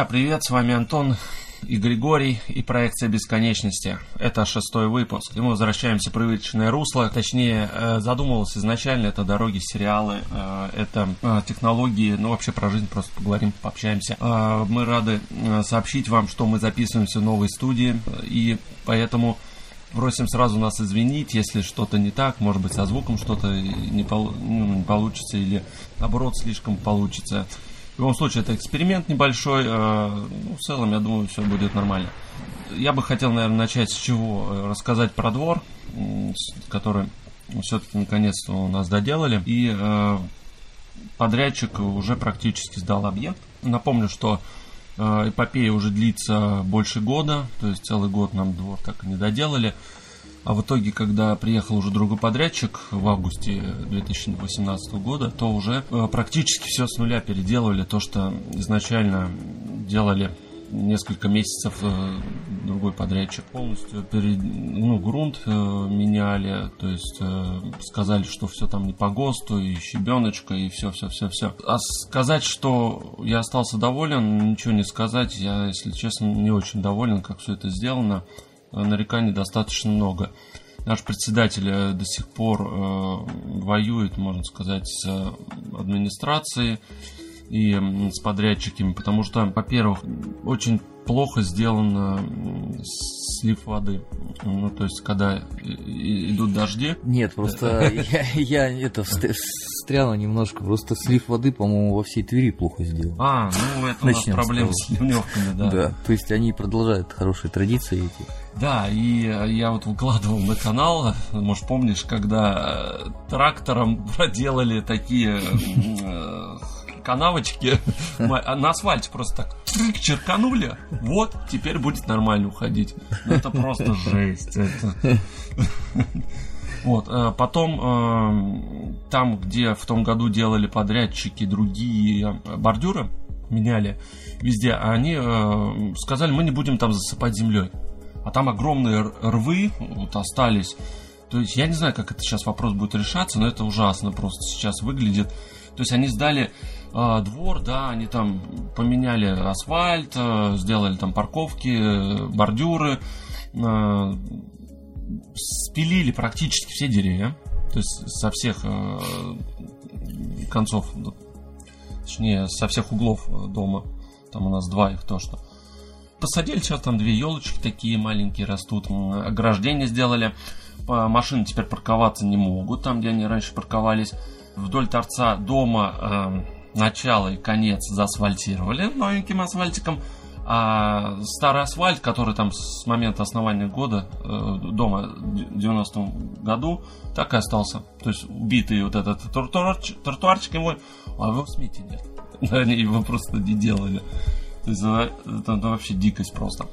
Друзья, привет, с вами Антон и Григорий и проекция бесконечности. Это шестой выпуск. И мы возвращаемся в привычное русло. Точнее, э, задумывалось изначально это дороги, сериалы, э, это э, технологии, ну вообще про жизнь просто поговорим, пообщаемся. Мы рады сообщить вам, что мы записываемся в новой студии, и поэтому просим сразу нас извинить, если что-то не так, может быть, со звуком что-то не, пол, ну, не получится или наоборот слишком получится. В любом случае, это эксперимент небольшой. Э, ну, в целом, я думаю, все будет нормально. Я бы хотел, наверное, начать с чего? Э, рассказать про двор, который все-таки наконец-то у нас доделали. И э, подрядчик уже практически сдал объект. Напомню, что эпопея уже длится больше года, то есть целый год нам двор так и не доделали. А в итоге, когда приехал уже другой подрядчик в августе 2018 года, то уже э, практически все с нуля переделывали. То, что изначально делали несколько месяцев э, другой подрядчик. Полностью перед, ну, грунт э, меняли, то есть э, сказали, что все там не по ГОСТу, и щебеночка, и все, все, все, все. А сказать, что я остался доволен, ничего не сказать. Я, если честно, не очень доволен, как все это сделано. Э, нареканий достаточно много. Наш председатель э, до сих пор э, воюет, можно сказать, с администрацией и с подрядчиками, потому что, во-первых, очень плохо сделано слив воды. Ну, то есть, когда идут дожди. Нет, просто я, я это встряла немножко. Просто слив воды, по-моему, во всей Твери плохо сделан. А, ну это Начнем у нас проблемы с ливневками, да. Да, то есть они продолжают хорошие традиции эти. Да, и я вот выкладывал на канал, может помнишь, когда трактором проделали такие канавочки на асфальте просто так черканули, вот, теперь будет нормально уходить. Ну, это просто жесть. Это... Вот, э, потом э, там, где в том году делали подрядчики другие бордюры, меняли везде, они э, сказали, мы не будем там засыпать землей. А там огромные рвы вот остались. То есть я не знаю, как это сейчас вопрос будет решаться, но это ужасно просто сейчас выглядит. То есть они сдали э, двор, да, они там поменяли асфальт, э, сделали там парковки, бордюры, э, спилили практически все деревья, то есть со всех э, концов, точнее, со всех углов дома, там у нас два их то что. Посадили сейчас там две елочки такие маленькие растут, ограждение сделали, машины теперь парковаться не могут там, где они раньше парковались. Вдоль торца дома э, начало и конец заасфальтировали новеньким асфальтиком. А старый асфальт, который там с момента основания года э, дома в 90-м году, так и остался. То есть убитый вот этот тротуарчик, тротуарчик его, а его в смете нет. Они его просто не делали. То есть это, это, это вообще дикость просто.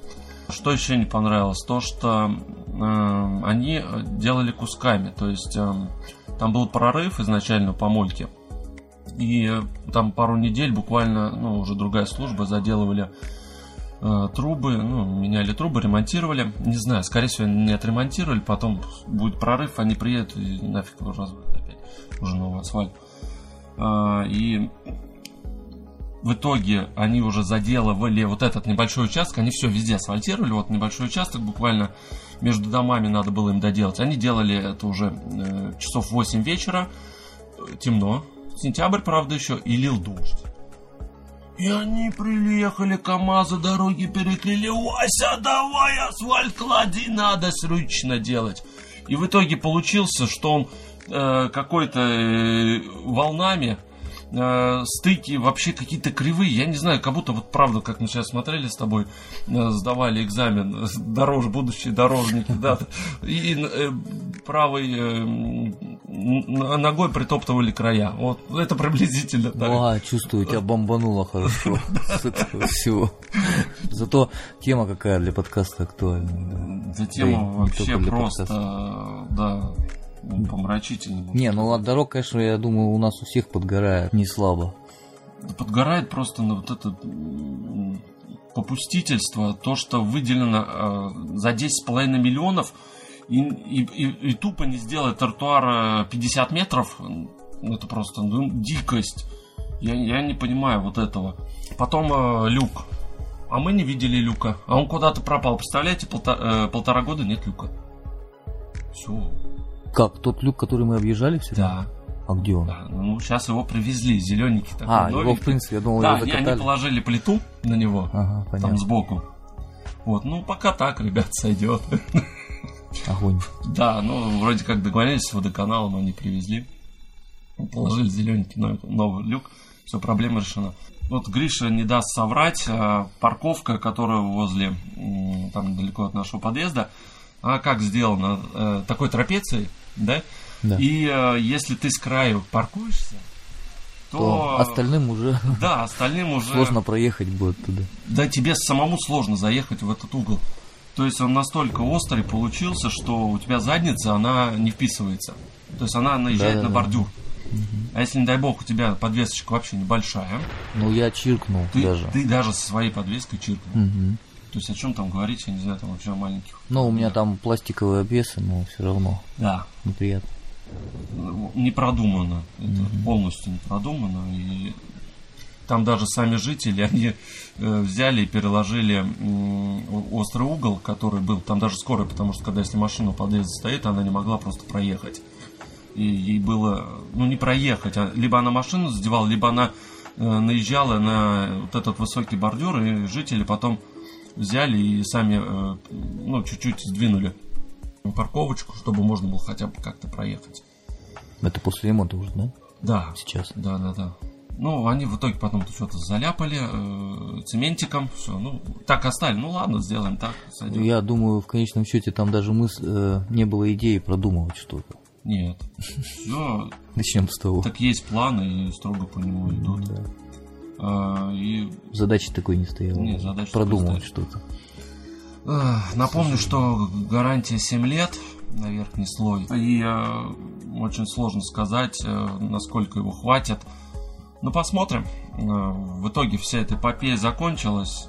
Что еще не понравилось? То, что э, они делали кусками. То есть э, там был прорыв изначально по мойке. И там пару недель буквально, ну, уже другая служба заделывали трубы, ну, меняли трубы, ремонтировали. Не знаю, скорее всего, не отремонтировали, потом будет прорыв, они приедут и нафиг его разводят опять. Уже новый асфальт. Э, и в итоге они уже заделывали вот этот небольшой участок, они все везде асфальтировали, вот небольшой участок буквально между домами надо было им доделать. Они делали это уже э, часов 8 вечера, темно, сентябрь, правда, еще, и лил дождь. И они приехали, КамАЗы дороги перекрыли. Вася, давай асфальт клади, надо срочно делать. И в итоге получился, что он э, какой-то э, волнами э, стыки вообще какие-то кривые. Я не знаю, как будто вот правда, как мы сейчас смотрели с тобой, э, сдавали экзамен, э, дорож, будущие дорожники, да, и э, правой э, ногой притоптывали края. Вот это приблизительно так. А, чувствую, тебя бомбануло хорошо с этого всего. Зато тема какая для подкаста актуальна. Да, тема вообще просто, да, помрачительно. Не, ну от дорог, конечно, я думаю, у нас у всех подгорает не слабо. Подгорает просто на вот это попустительство, то, что выделено э, за 10,5 миллионов и, и, и, и тупо не сделать тротуар 50 метров, ну, это просто ну, дикость. Я, я не понимаю вот этого. Потом э, люк. А мы не видели люка. А он куда-то пропал. Представляете, полта- э, полтора года нет люка. Все. Как, тот люк, который мы объезжали все Да. А где он? да. Ну, сейчас его привезли. Зелененький такой. а, его, в новенький. принципе, я думал, Да, его они, они закатали. положили плиту на него. Ага, Там понятно. сбоку. Вот, ну пока так, ребят, сойдет. Огонь. Да, ну вроде как договорились с водоканалом, они привезли. Положили зелененький новый, новый люк. Все, проблема решена. Вот Гриша не даст соврать. а, Парковка, которая возле, там недалеко от нашего подъезда, как сделана? Э, Такой трапецией, да? Да. И э, если ты с краю паркуешься, то... То остальным уже Да, остальным уже... сложно проехать будет туда. Да тебе самому сложно заехать в этот угол. То есть он настолько острый получился, что у тебя задница, она не вписывается. То есть она наезжает на Да-да-да. бордюр. А если, не дай бог, у тебя подвесочка вообще небольшая, Ну, я чиркнул ты даже. ты даже со своей подвеской чиркнул. Мгм. То есть о чем там говорить, я не знаю, там вообще о маленьких. Ну, у меня там пластиковые обвесы, но все равно Да, неприятно. не продумано. Это полностью не продумано. И там даже сами жители, они э, взяли и переложили м, острый угол, который был, там даже скорая, потому что когда если машина у подъезда стоит, она не могла просто проехать. И ей было, ну не проехать, а либо она машину задевала, либо она э, наезжала на вот этот высокий бордюр, и жители потом взяли и сами, э, ну, чуть-чуть сдвинули парковочку, чтобы можно было хотя бы как-то проехать. Это после ремонта уже, да? Да, Сейчас. да, да, да. Ну, они в итоге потом что-то заляпали э, цементиком, все, ну, так оставили, ну ладно, сделаем так, сойдет. Я думаю, в конечном счете там даже мыс... э, не было идеи продумывать что-то. Нет, Начнем с того. так есть планы и строго по нему идут. Да. А, и Задачи такой не стояло. Не, задачи Продумывать что-то. Эх, Напомню, что гарантия 7 лет на верхний слой. И э, очень сложно сказать, э, насколько его хватит. Ну, посмотрим. Э, в итоге вся эта эпопея закончилась.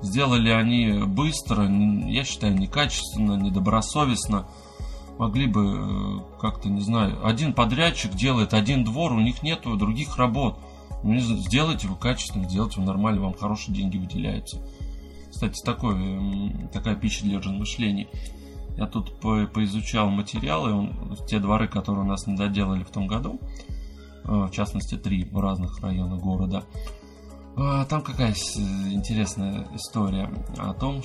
Сделали они быстро, я считаю, некачественно, недобросовестно. Могли бы э, как-то, не знаю, один подрядчик делает один двор, у них нету других работ. Ну, сделайте вы качественно, сделайте вы нормально, вам хорошие деньги выделяются. Кстати, такой, м, такая пища для размышлений. Я тут по- поизучал материалы, он- те дворы, которые у нас не доделали в том году, э, в частности, три в разных районах города. А, Там какая интересная история о том,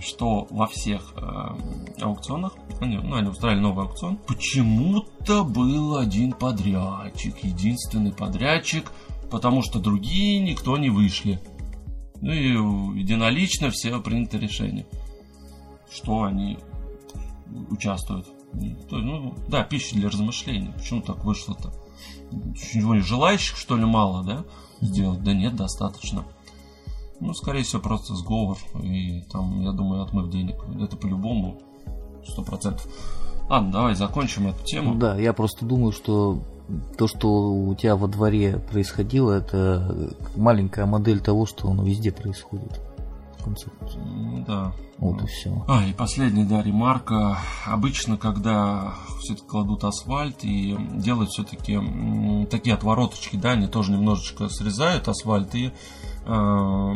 что во всех э, аукционах, ну, они устраивали новый аукцион, почему-то был один подрядчик, единственный подрядчик, потому что другие никто не вышли. Ну и единолично все принято решение, что они участвуют. То есть, ну, да, пища для размышлений. Почему так вышло-то? Чего желающих, что ли, мало, да, сделать? Да нет, достаточно. Ну, скорее всего, просто сговор. И там, я думаю, отмыв денег. Это по-любому. Сто процентов. Ладно, давай закончим эту тему. Да, я просто думаю, что то, что у тебя во дворе происходило, это маленькая модель того, что оно везде происходит. В конце. Ну, да. Вот и все. А, и последняя, да, ремарка. Обычно, когда все-таки кладут асфальт и делают все-таки такие отвороточки, да, они тоже немножечко срезают асфальт и э,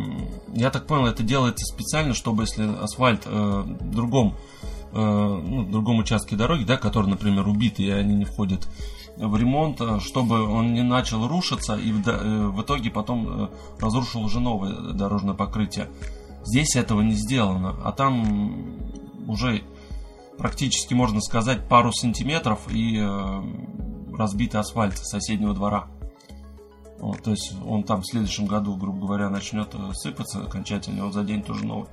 я так понял, это делается специально, чтобы если асфальт э, в другом, э, ну, другом участке дороги, да, который, например, убитый, и они не входят в ремонт, э, чтобы он не начал рушиться и в, э, итоге потом э, разрушил уже новое дорожное покрытие. Здесь этого не сделано, а там уже практически можно сказать пару сантиметров и разбитый асфальт соседнего двора. Вот, то есть он там в следующем году, грубо говоря, начнет сыпаться окончательно, он за день тоже новый.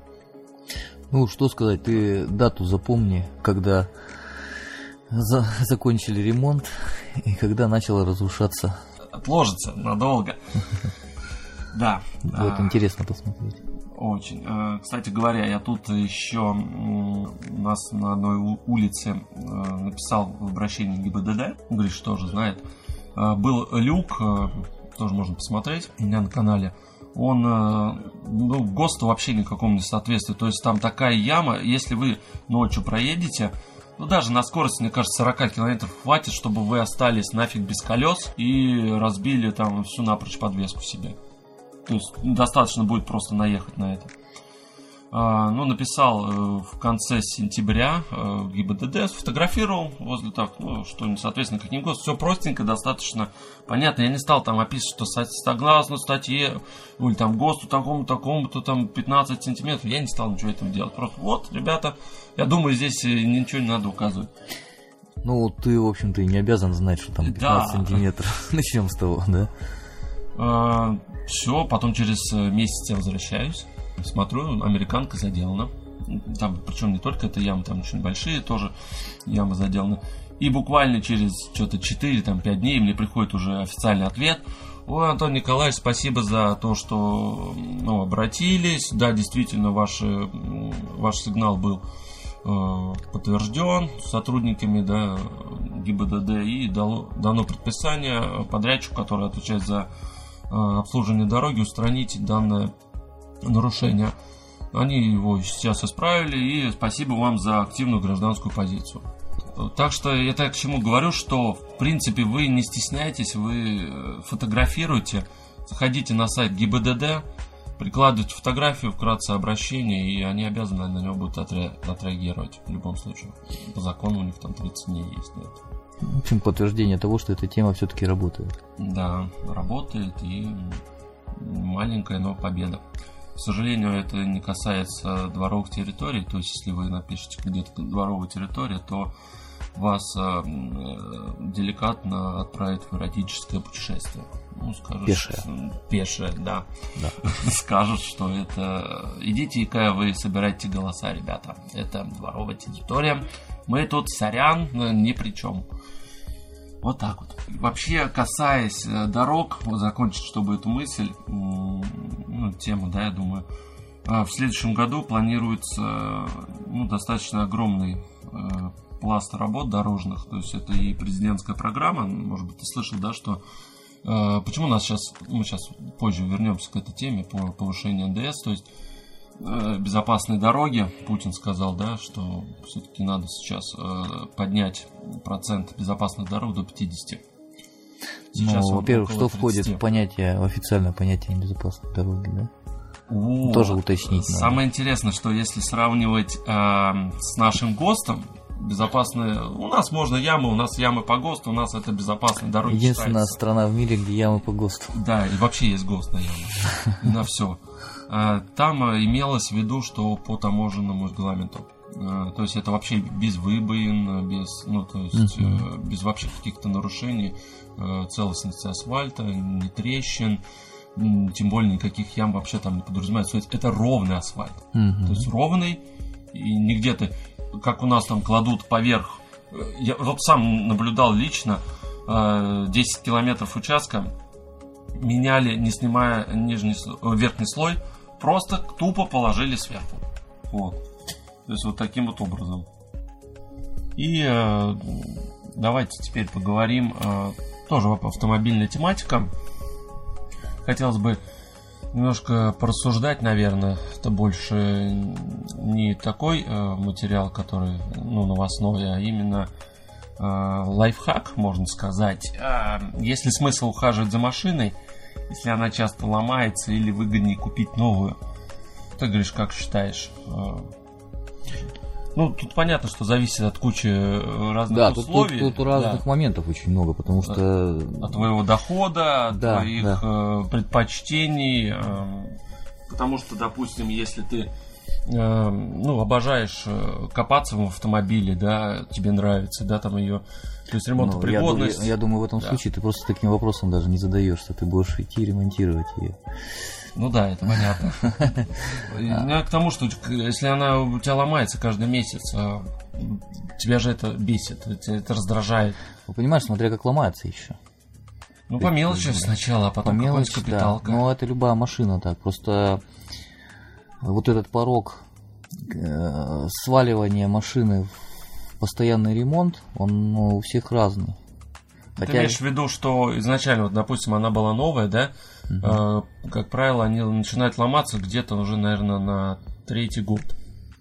Ну, что сказать, ты дату запомни, когда за- закончили ремонт и когда начало разрушаться. Отложится надолго. Да. Вот а, интересно посмотреть. Очень. Э, Кстати говоря, я тут еще у нас на одной улице э, написал в обращении ГИБДД, Гриш тоже знает. Э, Был люк, тоже можно посмотреть у меня на канале. Он, ну, ГОСТу вообще никакому не соответствует. То есть там такая яма, если вы ночью проедете, Ну, даже на скорости, мне кажется, 40 километров хватит, чтобы вы остались нафиг без колес и разбили там всю напрочь подвеску себе. То есть достаточно будет просто наехать на это. А, ну, написал э, в конце сентября э, ГИБДД, сфотографировал возле так, ну, что, соответственно, как ни ГОСТ, все простенько, достаточно понятно. Я не стал там описывать, что согласно статье, или там ГОСТу такому, такому-то там 15 сантиметров, я не стал ничего этого делать. Просто вот, ребята, я думаю, здесь э, ничего не надо указывать. Ну, ты, в общем-то, и не обязан знать, что там 15 да. сантиметров. Начнем с того, да? А, все, потом через месяц я возвращаюсь смотрю, американка заделана. Там, причем не только эта яма, там очень большие тоже ямы заделаны. И буквально через что-то 4-5 дней мне приходит уже официальный ответ. Ой, Антон Николаевич, спасибо за то, что ну, обратились. Да, действительно, ваш, ваш сигнал был э, подтвержден сотрудниками да, ГИБДД и дало, дано предписание подрядчику, который отвечает за э, обслуживание дороги, устранить данное нарушения. Они его сейчас исправили, и спасибо вам за активную гражданскую позицию. Так что я так к чему говорю, что в принципе вы не стесняйтесь, вы э, фотографируете, заходите на сайт ГИБДД, прикладывайте фотографию, вкратце обращение, и они обязаны на него будут отре- отреагировать в любом случае. По закону у них там 30 дней есть на это. В общем, подтверждение того, что эта тема все-таки работает. Да, работает и маленькая, но победа. К сожалению, это не касается дворовых территорий, то есть если вы напишете где-то дворовая территория, то вас э, э, деликатно отправят в эротическое путешествие. Ну, скажут, пешее. Пешее, да. да. Скажут, что это... Идите-ка вы собирайте голоса, ребята. Это дворовая территория. Мы тут, сорян, ни при чем. Вот так вот. Вообще, касаясь э, дорог, вот закончить, чтобы эту мысль, ну, тему, да, я думаю, а, в следующем году планируется ну, достаточно огромный э, пласт работ дорожных, то есть это и президентская программа, может быть, ты слышал, да, что э, почему у нас сейчас, мы сейчас позже вернемся к этой теме по повышению НДС, то есть Э, безопасной дороги. Путин сказал, да, что все-таки надо сейчас э, поднять процент безопасных дорог до 50. Сейчас ну, во-первых, что 30. входит в понятие, в официальное понятие безопасной дороги, да? Вот. Тоже уточнить Самое надо. интересное, что если сравнивать э, с нашим ГОСТом, безопасные... У нас можно ямы, у нас ямы по ГОСТу, у нас это безопасные дороги Единственная считается. страна в мире, где ямы по ГОСТу. Да, и вообще есть ГОСТ на ямы. На все. А, там а, имелось в виду, что по таможенному регламенту. А, то есть это вообще без выбоин, без, ну, то есть uh-huh. без вообще каких-то нарушений целостности асфальта, не трещин, тем более никаких ям вообще там не подразумевается. То есть это ровный асфальт. Uh-huh. То есть ровный, и не где-то, как у нас там кладут поверх. Я вот сам наблюдал лично 10 километров участка, меняли, не снимая нижний, верхний слой, просто тупо положили сверху. Вот. То есть вот таким вот образом. И э, давайте теперь поговорим э, тоже автомобильная тематика. Хотелось бы немножко порассуждать, наверное. Это больше не такой э, материал, который ну, новостной, а именно э, лайфхак, можно сказать. Э, есть ли смысл ухаживать за машиной? Если она часто ломается или выгоднее купить новую. Ты говоришь, как считаешь? А, ну, тут понятно, что зависит от кучи э, разных да, условий. Тут, тут, тут разных да. моментов очень много, потому что... От твоего дохода, от да, твоих да. Э, предпочтений. Э, потому что, допустим, если ты ну, обожаешь копаться в автомобиле, да, тебе нравится, да, там ее то есть ремонтопригодность. Ну, я, я, я думаю, в этом да. случае ты просто таким вопросом даже не задаешься. Ты будешь идти ремонтировать ее. Ну да, это понятно. Я к тому, что если она у тебя ломается каждый месяц, а, тебя же это бесит, это раздражает. Ну, понимаешь, смотря как ломается еще. Ну, по мелочи сначала, а потом по мелочи, капиталка. Да. Ну, это любая машина так. Просто вот этот порог э, сваливания машины в постоянный ремонт, он ну, у всех разный. Хотя... Ты имеешь в виду, что изначально, вот, допустим, она была новая, да? Угу. Э, как правило, они начинают ломаться где-то уже, наверное, на третий год.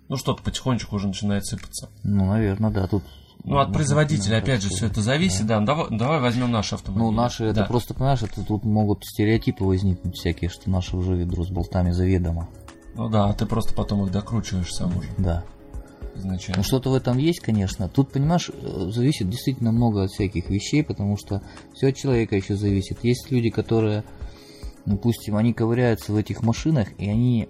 Ну, что-то потихонечку уже начинает сыпаться. Ну, наверное, да, тут... Ну, от производителя, да, опять же, все это зависит, да. Ну, Давай, давай возьмем наши автомобили. Ну, наши, это Да. просто, понимаешь, это тут могут стереотипы возникнуть всякие, что наши уже ведро с болтами заведомо. Ну да, а ты просто потом их докручиваешь сам уже Да. Изначально. Ну, что-то в этом есть, конечно. Тут, понимаешь, э, зависит действительно много от всяких вещей, потому что все от человека еще зависит. Есть люди, которые, допустим, они ковыряются в этих машинах, и они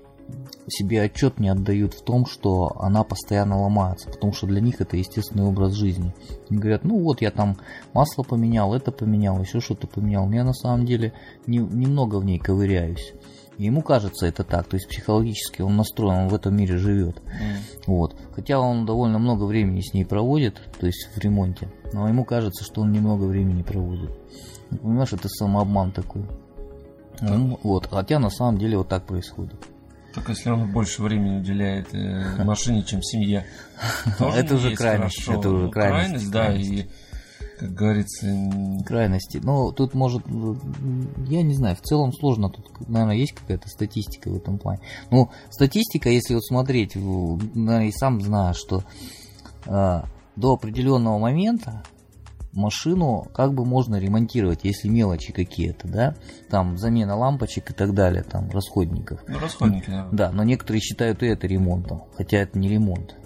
себе отчет не отдают в том, что она постоянно ломается, потому что для них это естественный образ жизни. Они говорят, ну вот я там масло поменял, это поменял, еще что-то поменял. Я на самом деле не- немного в ней ковыряюсь. Ему кажется это так, то есть психологически он настроен, он в этом мире живет. М. Вот. Хотя он довольно много времени с ней проводит, то есть в ремонте, но ему кажется, что он немного времени проводит. Ну, Понимаешь, это самообман такой. Ну, Вот. Хотя на самом деле вот так происходит. Только если он больше времени уделяет э, машине, чем семье. Это уже крайность, хорошо. это уже Ну, крайность, да, крайность. и, как говорится, Крайности. Но тут может, я не знаю, в целом сложно. Тут, наверное, есть какая-то статистика в этом плане. Ну, статистика, если вот смотреть, наверное, и сам знаешь, что а, до определенного момента машину как бы можно ремонтировать, если мелочи какие-то, да, там замена лампочек и так далее, там расходников. ну, расходники, да. Да, но некоторые считают и это ремонтом, хотя это не ремонт.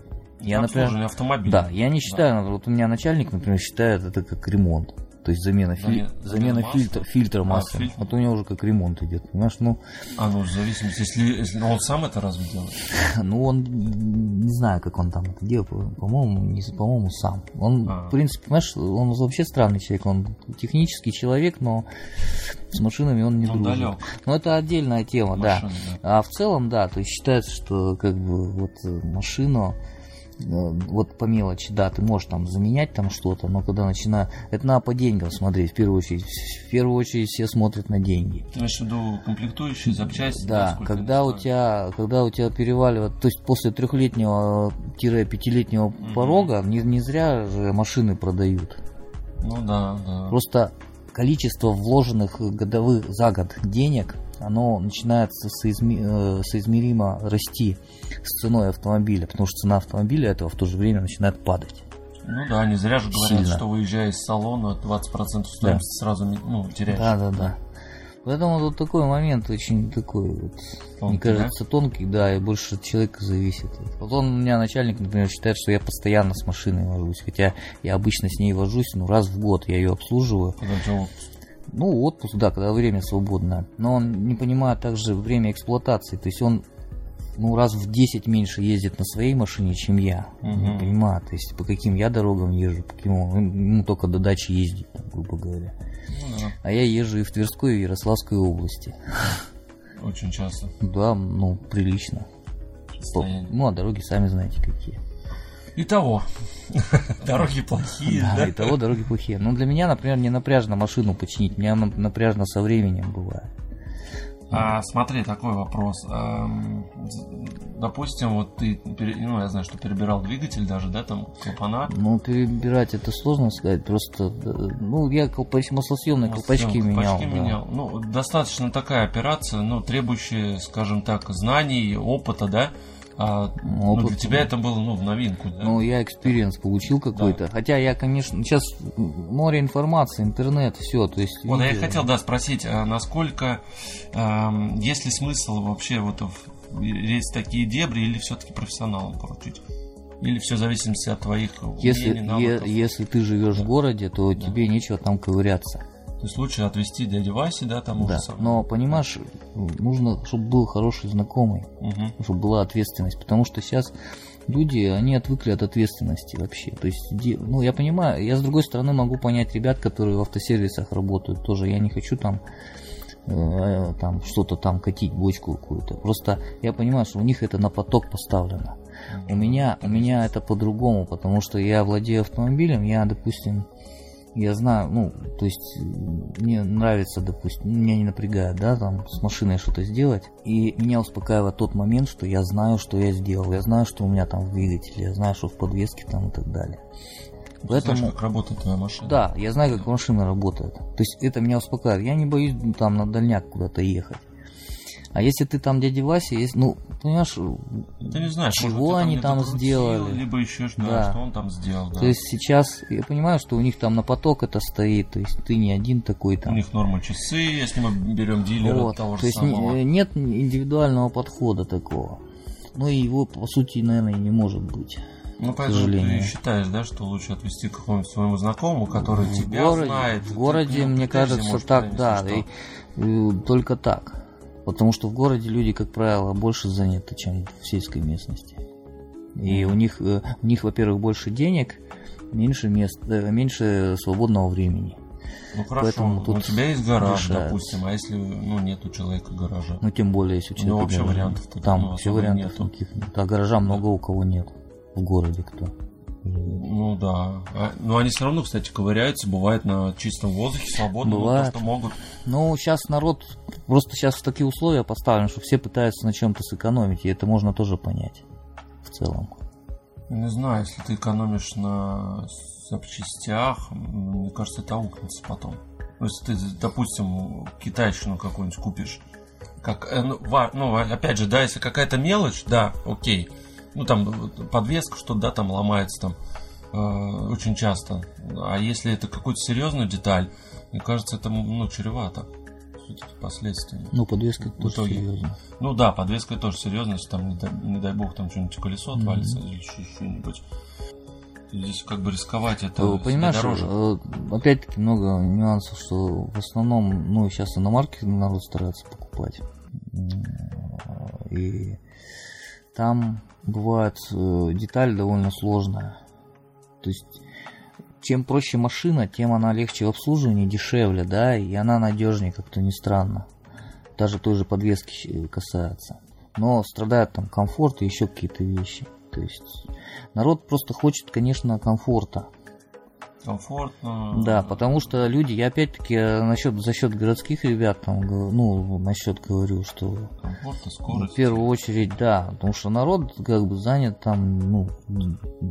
Я, например, автомобиля. да, я не считаю, вот у меня начальник, например, считает это как ремонт. То есть замена, фи- Замена- замена, замена масла? фильтра, фильтра А, масла. фильтр. Вот у него уже как ремонт идет, понимаешь? Ну, А, ну, в зависимости, если, если ну, он сам это разве делает? ну он не знаю, как он там это делает, по- по-моему, не, по-моему, сам. Он, А. в принципе, понимаешь, он вообще странный человек, он технический человек, но с машинами он не Он дружит. далек. Но это отдельная тема, да. Машина, да. А в целом, да, то есть считается, что как бы вот э, машину вот по мелочи, да, ты можешь там заменять там что-то, но когда начинаю, это надо по деньгам смотреть, в первую очередь, в первую очередь все смотрят на деньги. Ты имеешь в виду комплектующие, запчасти? Да, когда у тебя, когда у тебя переваливает, то есть после трехлетнего-пятилетнего Мгм. порога, не, не зря же машины продают. Ну да, да. Просто количество вложенных годовых за год денег, оно начинает со- соизме- э, соизмеримо расти с ценой автомобиля, потому что цена автомобиля этого в то же время начинает падать. Ну да, не зря же говорят, Сильно. что выезжая из салона, 20% стоимости сразу ну, теряешь. Да, да, да. Поэтому тут такой момент очень такой, вот, мне Тонкий, кажется, тонкий, да, и больше от человека зависит. Вот он, у меня начальник, например, считает, что я постоянно с машиной вожусь, хотя я обычно с ней вожусь, ну, раз в год я ее обслуживаю. Когда у тебя отпуск. Ну, отпуск, да, когда время свободное. Но он не понимает также время эксплуатации. То есть он ну, раз в 10 меньше ездит на своей машине, чем я. Мгм. Не понимаю, то есть по каким я дорогам езжу, по каким он, ему только до дачи ездить, там, грубо говоря. Ну да, А я езжу и в Тверской, и в Ярославской области. очень часто. Да, ну, прилично. Состояние. Ну, а дороги сами знаете какие. Итого, дороги плохие, Да, да? и того дороги плохие. Ну, для меня, например, не напряжно машину починить, мне она напряжно со временем бывает. А, смотри, такой вопрос. Ам, Допустим, вот ты, ну, я знаю, что перебирал двигатель даже, да, там, клапана. Ну, перебирать это сложно сказать, просто, э, ну, я колпач, маслосъемные колпачки менял. Колпачки да. менял. Ну, достаточно такая операция, ну, требующая, скажем так, знаний, опыта, да? А, ну, Опыт, для тебя да. это было, ну, в новинку, да? Ну, я experience получил какой-то. Хотя я, конечно, сейчас море информации, интернет, все, то есть... Вот, а я видео. хотел, да, спросить, а насколько, ам, есть ли смысл вообще вот в- лезть в такие дебри или все-таки профессионалом крутить? Или все в зависимости от твоих Если, умений, навыков? е- если ты живешь в городе, то Да. тебе нечего там ковыряться. То есть лучше отвезти дяде Васе, да, там Да. уже сам. Но, понимаешь, нужно, чтобы был хороший знакомый, Мгм. чтобы была ответственность. Потому что сейчас люди, они отвыкли от ответственности вообще. То есть, ну, я понимаю, я с другой стороны могу понять ребят, которые в автосервисах работают тоже. Я не хочу там э, там что-то там катить, бочку какую-то. Просто я понимаю, что у них это на поток поставлено. У меня, у меня это по-другому, потому что я владею автомобилем, я, допустим, я знаю, ну, то есть э, мне нравится, допустим, меня не напрягает, да, там с машиной что-то сделать, и меня успокаивает тот момент, что я знаю, что я сделал, я знаю, что у меня там в двигателе, я знаю, что в подвеске там и так далее. Ты Поэтому, знаешь, как работает твоя машина. да, я знаю, как машина работает. То есть это меня успокаивает. Я не боюсь ну, там на дальняк куда-то ехать. А если ты там дядя Вася, есть, ну, понимаешь, Ты не знаешь, Чего может, они там крутил, сделали? Либо еще что, Да. что он там сделал. Да. то есть сейчас, я понимаю, что у них там на поток это стоит, то есть ты не один такой У там. них норма часы, если мы берем дилера Вот. того же То есть самого. не- нет индивидуального подхода такого. Ну и его, по сути, наверное, и не может быть. Ну, поэтому ты считаешь, да, что лучше отвести к какому-нибудь своему знакомому, который в тебя городе, знает. в городе, мне кажется, так, да, если и, что. э, только так. Потому что в городе люди, как правило, больше заняты, чем в сельской местности. И у них, э, у них, во-первых, больше денег, меньше мест, э, меньше свободного времени. Ну хорошо, поэтому тут у тебя есть гараж, решается. допустим, а если ну, нет у человека гаража? Ну, тем более, если у человека вообще гараж. вариантов-то, Там ну, вообще вариантов нету. никаких нет. А гаража много у кого нет в городе кто. Ну да. А- но они все равно, кстати, ковыряются, бывает на чистом воздухе, свободно, Бывает. то, что могут. Ну, сейчас народ просто сейчас в такие условия поставлен, что все пытаются на чем-то сэкономить, и это можно тоже понять в целом. Не знаю, если ты экономишь на запчастях, мне кажется, это аукнется потом. Ну, если ты, допустим, китайщину какую-нибудь купишь, как, э, ну, ну, опять же, да, если какая-то мелочь, да, окей. Ну, там вот подвеска, что-то, да, там ломается там э, очень часто. А если это какую-то серьезную деталь, мне кажется, это, ну, чревато. Все-таки последствиями. Ну, подвеска В тоже итоге. серьезно. Ну да, подвеска тоже серьезно, если там, не дай, не дай бог, там что-нибудь колесо отвалится или еще что-нибудь. Здесь как бы рисковать это Э, себе Понимаешь, дороже. э, опять-таки много нюансов, что в основном, ну, сейчас иномарки народ старается покупать. И там бывает э, деталь довольно сложная. То есть, чем проще машина, тем она легче в обслуживании, дешевле, да, и она надежнее, как-то не странно. Даже той же подвески щ- касается. Но страдает там комфорт и еще какие-то вещи. То есть народ просто хочет, конечно, комфорта. Комфортно. Да, потому что люди, я опять-таки э, насчет, за счет городских ребят, там, ну, насчет говорю, что Комфортно, в скорость. первую очередь, да, потому что народ как бы занят там, ну,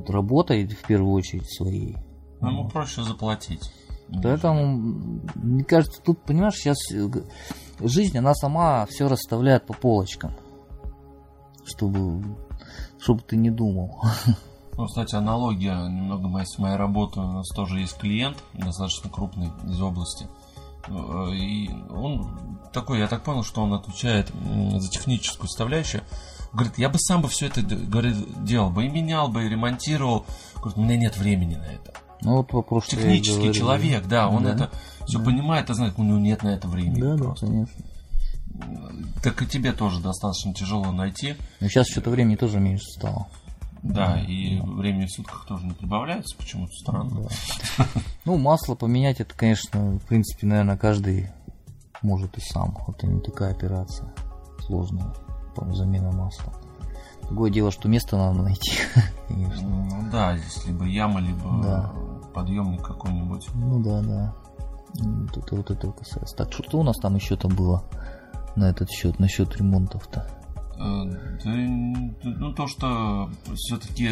работой в первую очередь своей. Ну, ему проще заплатить. Поэтому, мне кажется, тут, понимаешь, сейчас э, жизнь, она сама все расставляет по полочкам, чтобы, чтобы ты не думал. Ну, кстати, аналогия немного с моей работой. У нас тоже есть клиент, достаточно крупный из области. Э, И он такой, я так понял, что он отвечает за техническую составляющую. Говорит, я бы сам бы все это говорит, делал бы, и менял бы, и ремонтировал. Говорит, у меня нет времени на это. Ну, вот вопрос, Технический говорю. человек, да, он Да. это все понимает, а знает, у него нет на это времени. Да, да, просто. конечно. Так и тебе тоже достаточно тяжело найти. Но сейчас что-то времени тоже меньше стало. Да, и времени в сутках тоже не прибавляется, почему-то странно. Ну, масло поменять, это, конечно, в принципе, наверное, каждый может и сам. Это не такая операция сложная, по замена масла. Другое дело, что место надо найти, конечно. Ну да, здесь либо яма, либо Да. подъемник какой-нибудь. Ну да, да. Тут вот этого касается. Так, что у нас там еще там было на этот счет, насчет ремонтов-то? Э, ну то, что все-таки,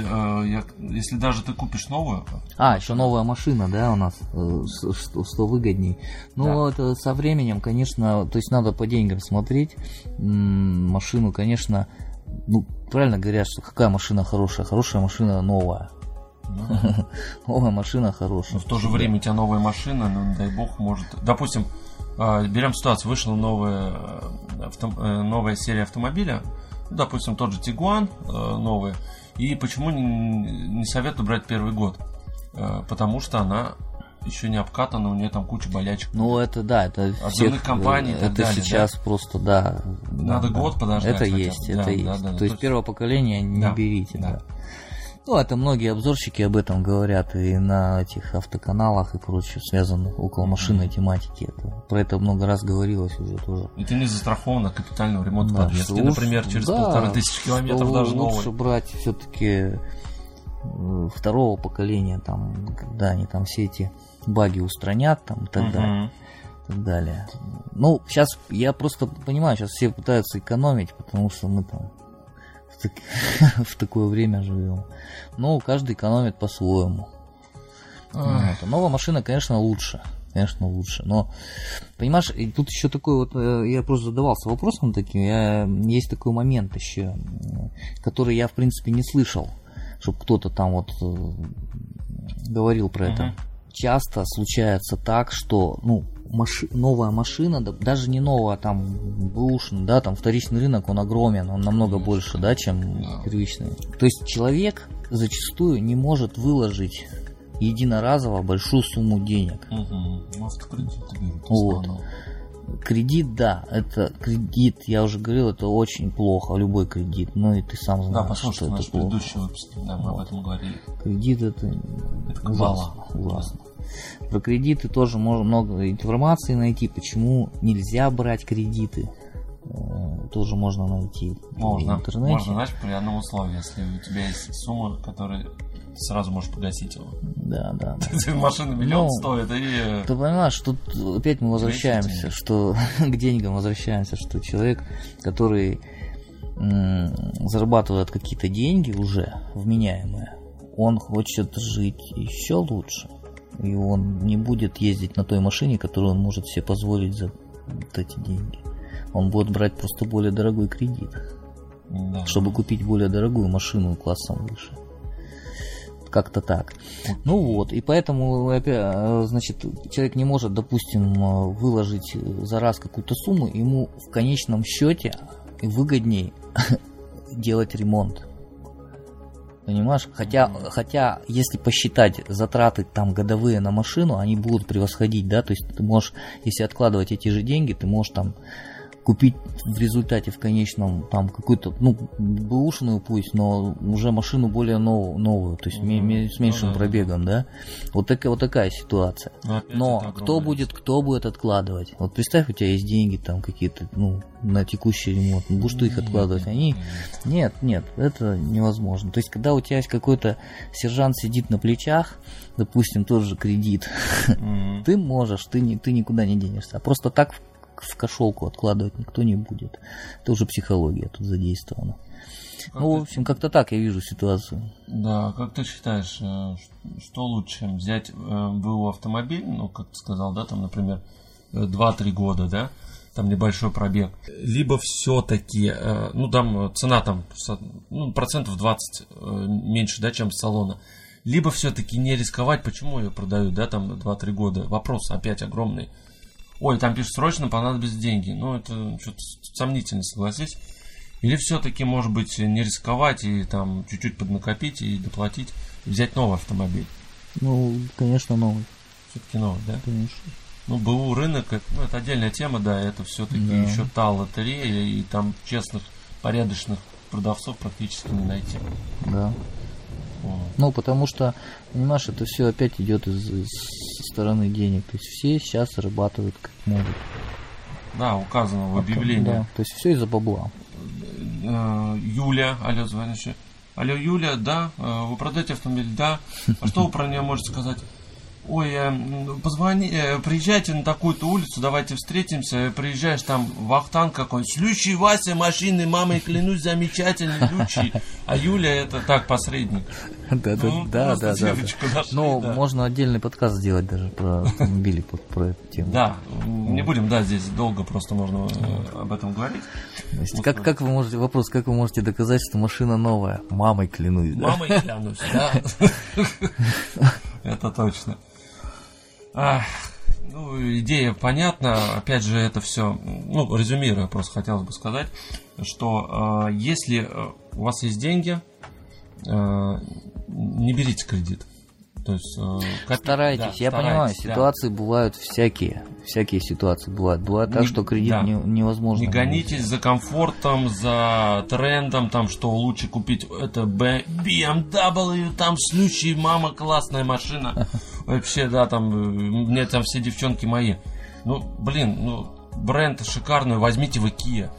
если даже ты купишь новую, А, еще новая машина, да, у нас, э, что, что выгодней. Ну, Да. это со временем, конечно, то есть надо по деньгам смотреть. Машину, конечно, ну, правильно говорят, что какая машина хорошая? Хорошая машина новая. ну, Новая машина но хорошая. в то же время у тебя новая машина, ну, дай бог, может... Допустим, э, берем ситуацию, вышла новая, э, авто- э, новая серия автомобиля, ну, допустим, тот же Тигуан э, новый, и почему не, советую брать первый год? Потому что она еще не обкатана, у нее там куча болячек. Ну, это да, это всех, компаний это далее, сейчас просто, да. Надо да, год да. подождать Это хотя есть, Да, это да, есть. да, да. То То есть есть- первого поколения не Да, берите, да. да. Ну, это многие обзорщики об этом говорят и на этих автоканалах и прочее, связанных около машинной тематики. Это, про это много раз говорилось уже тоже. И ты не застрахован от капитального ремонта Да, подвески, что например, лучше- через да, полторы тысячи километров даже лучше новый. брать все-таки второго поколения, там, когда они там все эти баги устранят, там, и так далее. Мгм. и так далее. Ну, сейчас я просто понимаю, сейчас все пытаются экономить, потому что мы там так- в такое время живем. Но каждый экономит по-своему. Вот. Новая машина, конечно, лучше. конечно, лучше. Но, понимаешь, тут еще такой вот, э, я просто задавался вопросом таким, я, есть такой момент еще, который я, в принципе, не слышал, чтобы кто-то там вот э, говорил про это. Часто случается так, что, ну, маши, новая машина, да, даже не новая, а там бэушный, да, там вторичный рынок, он огромен, он намного больше, да, чем первичный. То есть человек зачастую не может выложить единоразово большую сумму денег. Угу. Может, кредиты берут. Вот. Кредит, да, это кредит, я уже говорил, это очень плохо, любой кредит, ну и ты сам знаешь, Да, послушай, что это плохо. предыдущий выпуск, да, мы об этом говорили. Кредит это, Это ужасно, ужасно. Про кредиты тоже можно много информации найти, почему нельзя брать кредиты. Э, Тоже можно найти в Можно, интернете. можно, знаешь, при одном условии, если у тебя есть сумма, которая сразу можешь погасить его. Да, да. да. Машина миллион Ну, стоит, и... Ты понимаешь, тут опять мы возвращаемся, что к деньгам возвращаемся, что человек, который зарабатывает какие-то деньги уже вменяемые, он хочет жить еще лучше. И он не будет ездить на той машине, которую он может себе позволить за вот эти деньги. Он будет брать просто более дорогой кредит, Да. чтобы купить более дорогую машину классом выше. Как-то так. Ну вот, и поэтому, э, значит, человек не может, допустим, э, выложить за раз какую-то сумму, ему в конечном счете выгодней делать ремонт. Понимаешь? Хотя, хотя, если посчитать затраты там годовые на машину, они будут превосходить, да, то есть ты можешь, если откладывать эти же деньги, ты можешь там купить в результате в конечном там какую-то, ну, бэушную пусть, но уже машину более новую, новую то есть ме- с меньшим Ну да. пробегом, да. Вот такая вот такая ситуация. Но, опять Но это кто будет, кто будет откладывать? Вот представь, у тебя есть деньги там какие-то, ну, на текущий ремонт, ну, будешь ты их откладывать? Они, нет. нет, это невозможно. То есть, когда у тебя есть какой-то сержант сидит на плечах, допустим, тот же кредит, Мгм. ты можешь, ты, не, ты никуда не денешься. А просто так в, в кошелку откладывать никто не будет. Это уже психология тут задействована. Как Ну, в общем, как-то так я вижу ситуацию. Да, как ты считаешь, э, что лучше, взять э, БУ автомобиль, ну, как ты сказал, да, там, например, э, 2-3 года, да, там небольшой пробег, либо все-таки, ну, там э, цена там, ну, процентов 20 э, меньше, да, чем с салона, либо все-таки не рисковать, почему ее продают, да, там 2-3 года, вопрос опять огромный. Ой, там пишут, срочно понадобятся деньги. Ну, это что-то сомнительно, согласись. Или все-таки, может быть, не рисковать и там чуть-чуть поднакопить и доплатить, и взять новый автомобиль. Ну, конечно, новый, Все-таки новый, да? конечно. Ну, БУ рынок, это, ну, это отдельная тема, да, это все-таки Да. еще та лотерея, и там честных, порядочных продавцов практически не найти. Да. Вот. Ну, потому что, понимаешь, это все опять идет из, из стороны денег. То есть все сейчас зарабатывают как могут. Да, указано в объявлении. Да, то есть все из-за бабла. Э, Юля, алло, звонящая. Алло, Юля, да, э, вы продаете автомобиль, да. А что вы про нее можете сказать? Ой, э, позвони, э, приезжайте на такую-то улицу, давайте встретимся. Приезжаешь там Вахтан какой-нибудь. Слющий Вася машины, мамой клянусь, замечательный, лючий. А Юля это так, посредник. Да, да, Ну, да, да, да. да. можно отдельный подкаст сделать даже про автомобили, про эту тему. Да, не будем, да, здесь долго просто можно э, об этом говорить. Как, как вы можете, вопрос, как вы можете доказать, что машина новая? Мамой клянусь, да? Мамой клянусь, да. Это точно. Ну, идея понятна. Опять же, это все, ну, резюмируя, просто хотелось бы сказать, что э, если э, у вас есть деньги, э, не берите кредит. То есть, э, копи- Старайтесь, да, я понимаю, старайтесь, да. ситуации бывают всякие, всякие ситуации бывают. Бывает так, Не- что кредит да. не- невозможно. Не гонитесь за комфортом, за трендом, там, что лучше купить это BMW, там случай, мама, классная машина. Вообще, да, там, э, мне там все девчонки мои. Ну, блин, ну, бренд шикарный, возьмите вы Kia.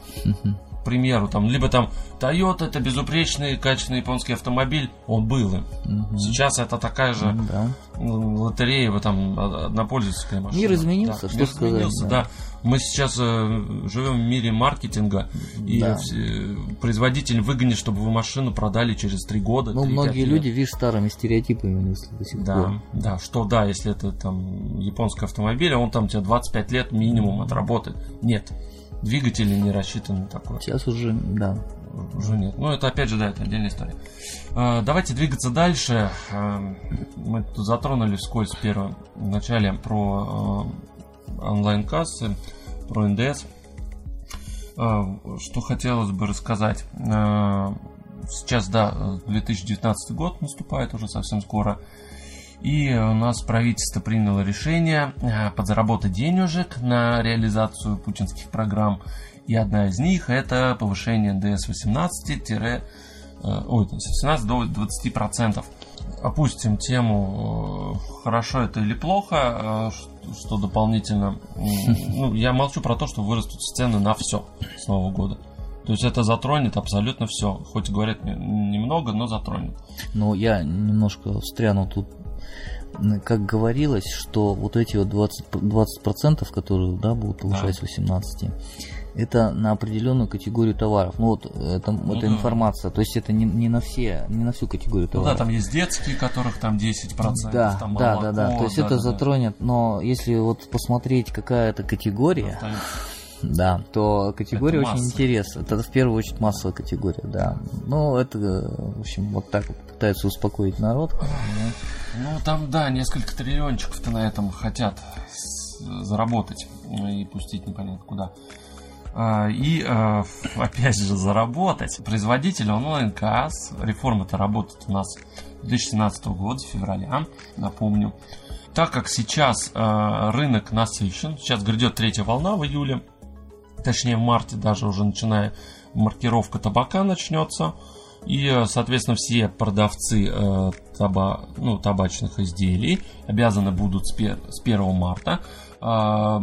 Примеру, там, либо там Toyota это безупречный, качественный японский автомобиль, он был им. Мгм. Сейчас это такая же Да. лотерея, вы там а, однопользовательская машина. Мир изменился, Да, что мир сказать, изменился, да. да. Мы сейчас э, живем в мире маркетинга, и Да. все- производитель выгонит, чтобы вы машину продали через три года. Ну, 3-5 многие лет. люди, видишь, старыми стереотипами мыслят до сих Да, пор. да, что да, если это там японский автомобиль, а он там тебе 25 лет минимум отработает. Нет, двигатели не рассчитаны на такое. Сейчас уже, да. Уже нет. Ну, это опять же, да, это отдельная история. А, Давайте двигаться дальше. А, Мы тут затронули вскользь в первом начале про а, онлайн-кассы, про НДС. Что хотелось бы рассказать. Сейчас, да, 2019 год наступает уже совсем скоро. И у нас правительство приняло решение э, подзаработать денежек на реализацию путинских программ. И одна из них это повышение НДС 18, ой, с 18 до 20 процентов. Опустим тему, э, хорошо это или плохо, э, что дополнительно. Ну, я молчу про то, что вырастут цены на все с Нового года. То есть это затронет абсолютно все. Хоть говорят не- немного, но затронет. Но я немножко встряну тут. Как говорилось, что вот эти вот 20%, 20% которые да, будут повышать с 18, это на определенную категорию товаров. Ну вот это, Ну это да. информация, то есть это не, не на все, не на всю категорию Ну да, товаров. там есть детские, которых там 10%, да, там да, молоко, да, да. То есть да, это да, да. затронет, но если вот посмотреть, какая это категория, Там- да, то категория Это очень масса. интересная. Это в первую очередь массовая категория, да. Ну, это, в общем, вот так вот пытаются успокоить народ. Ну, там, да, несколько триллиончиков-то на этом хотят заработать и пустить непонятно куда. А, И, а, опять же, заработать. Производитель онлайн-касс, реформа-то работает у нас 2017 года, февраля, напомню. Так как сейчас а, рынок насыщен, сейчас грядет третья волна в июле, точнее в марте даже уже начиная маркировка табака начнется. И, э, соответственно, все продавцы э, таба- ну, табачных изделий обязаны будут с, пер- с 1 марта э,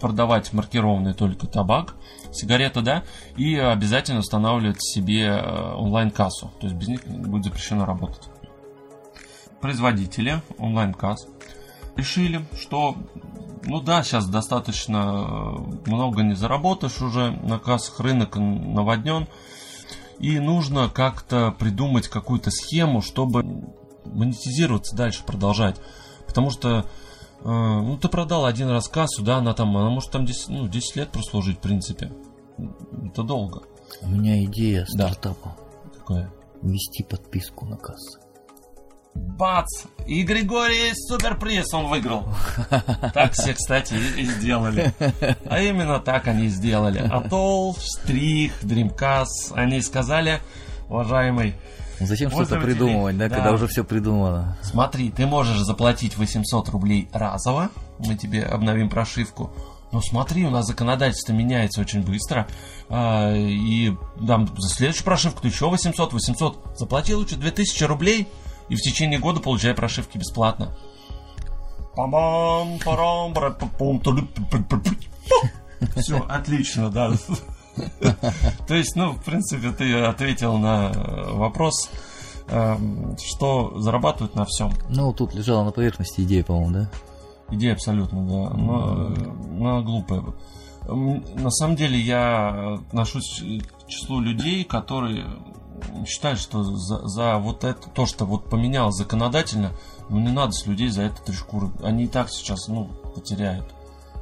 продавать маркированный только табак, сигареты, да, и обязательно устанавливать себе э, онлайн-кассу. То есть без них будет запрещено работать. Производители онлайн-касс решили, что ну да, сейчас достаточно э, много не заработаешь уже на кассах, рынок наводнен. И нужно как-то придумать какую-то схему, чтобы монетизироваться дальше, продолжать. Потому что э, ну, ты продал один раз кассу, да, она там, она может там 10, ну, 10 лет прослужить, в принципе. Это долго. У меня идея Да. стартапа. Какое? Ввести подписку на кассы. Бац! И Григорий суперприз он выиграл. Так все, кстати, и и сделали. А именно так они и сделали. Атолл, Штрих, Dreamcast, они сказали, уважаемый, Зачем что-то придумывать, да, да. когда уже все придумано? смотри, ты можешь заплатить 800 рублей разово, мы тебе обновим прошивку, но смотри, у нас законодательство меняется очень быстро, а, и там за следующую прошивку ты еще 800, 800, заплати лучше 2000 рублей, и в течение года получай прошивки бесплатно. Все, отлично, да. То есть, ну, в принципе, ты ответил на вопрос, эм, что зарабатывают на всем. Ну, тут лежала на поверхности идея, по-моему, да? Идея абсолютно, да. Но, но глупая. На самом деле я отношусь к числу людей, которые считают, что за, за вот это, то, что вот поменялось законодательно, ну не надо с людей за это три шкуры. Они и так сейчас, ну, потеряют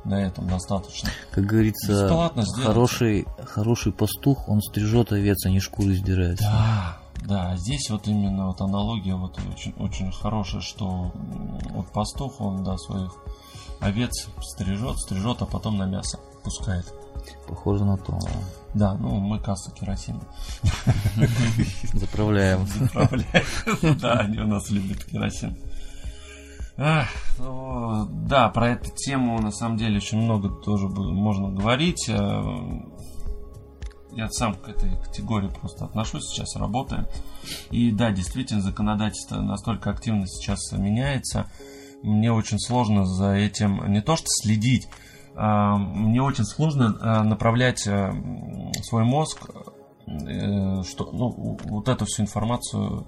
на этом достаточно. Как говорится, хороший, хороший пастух, он стрижет овец, а не шкуры сдирает. Да, да, здесь вот именно вот аналогия вот очень, очень хорошая, что вот пастух, он, да, своих овец стрижет, стрижет, а потом на мясо пускает. Похоже на то. Да, ну мы касса керосина Заправляем. заправляем. Да, они у нас любят керосин. Ах, ну, да, про эту тему на самом деле очень много тоже можно говорить. Э, Я сам к этой категории просто отношусь, сейчас работаем. И да, действительно, законодательство настолько активно сейчас меняется. Мне очень сложно за этим не то что следить, мне очень сложно э, направлять э, свой мозг, э, что, ну, вот эту всю информацию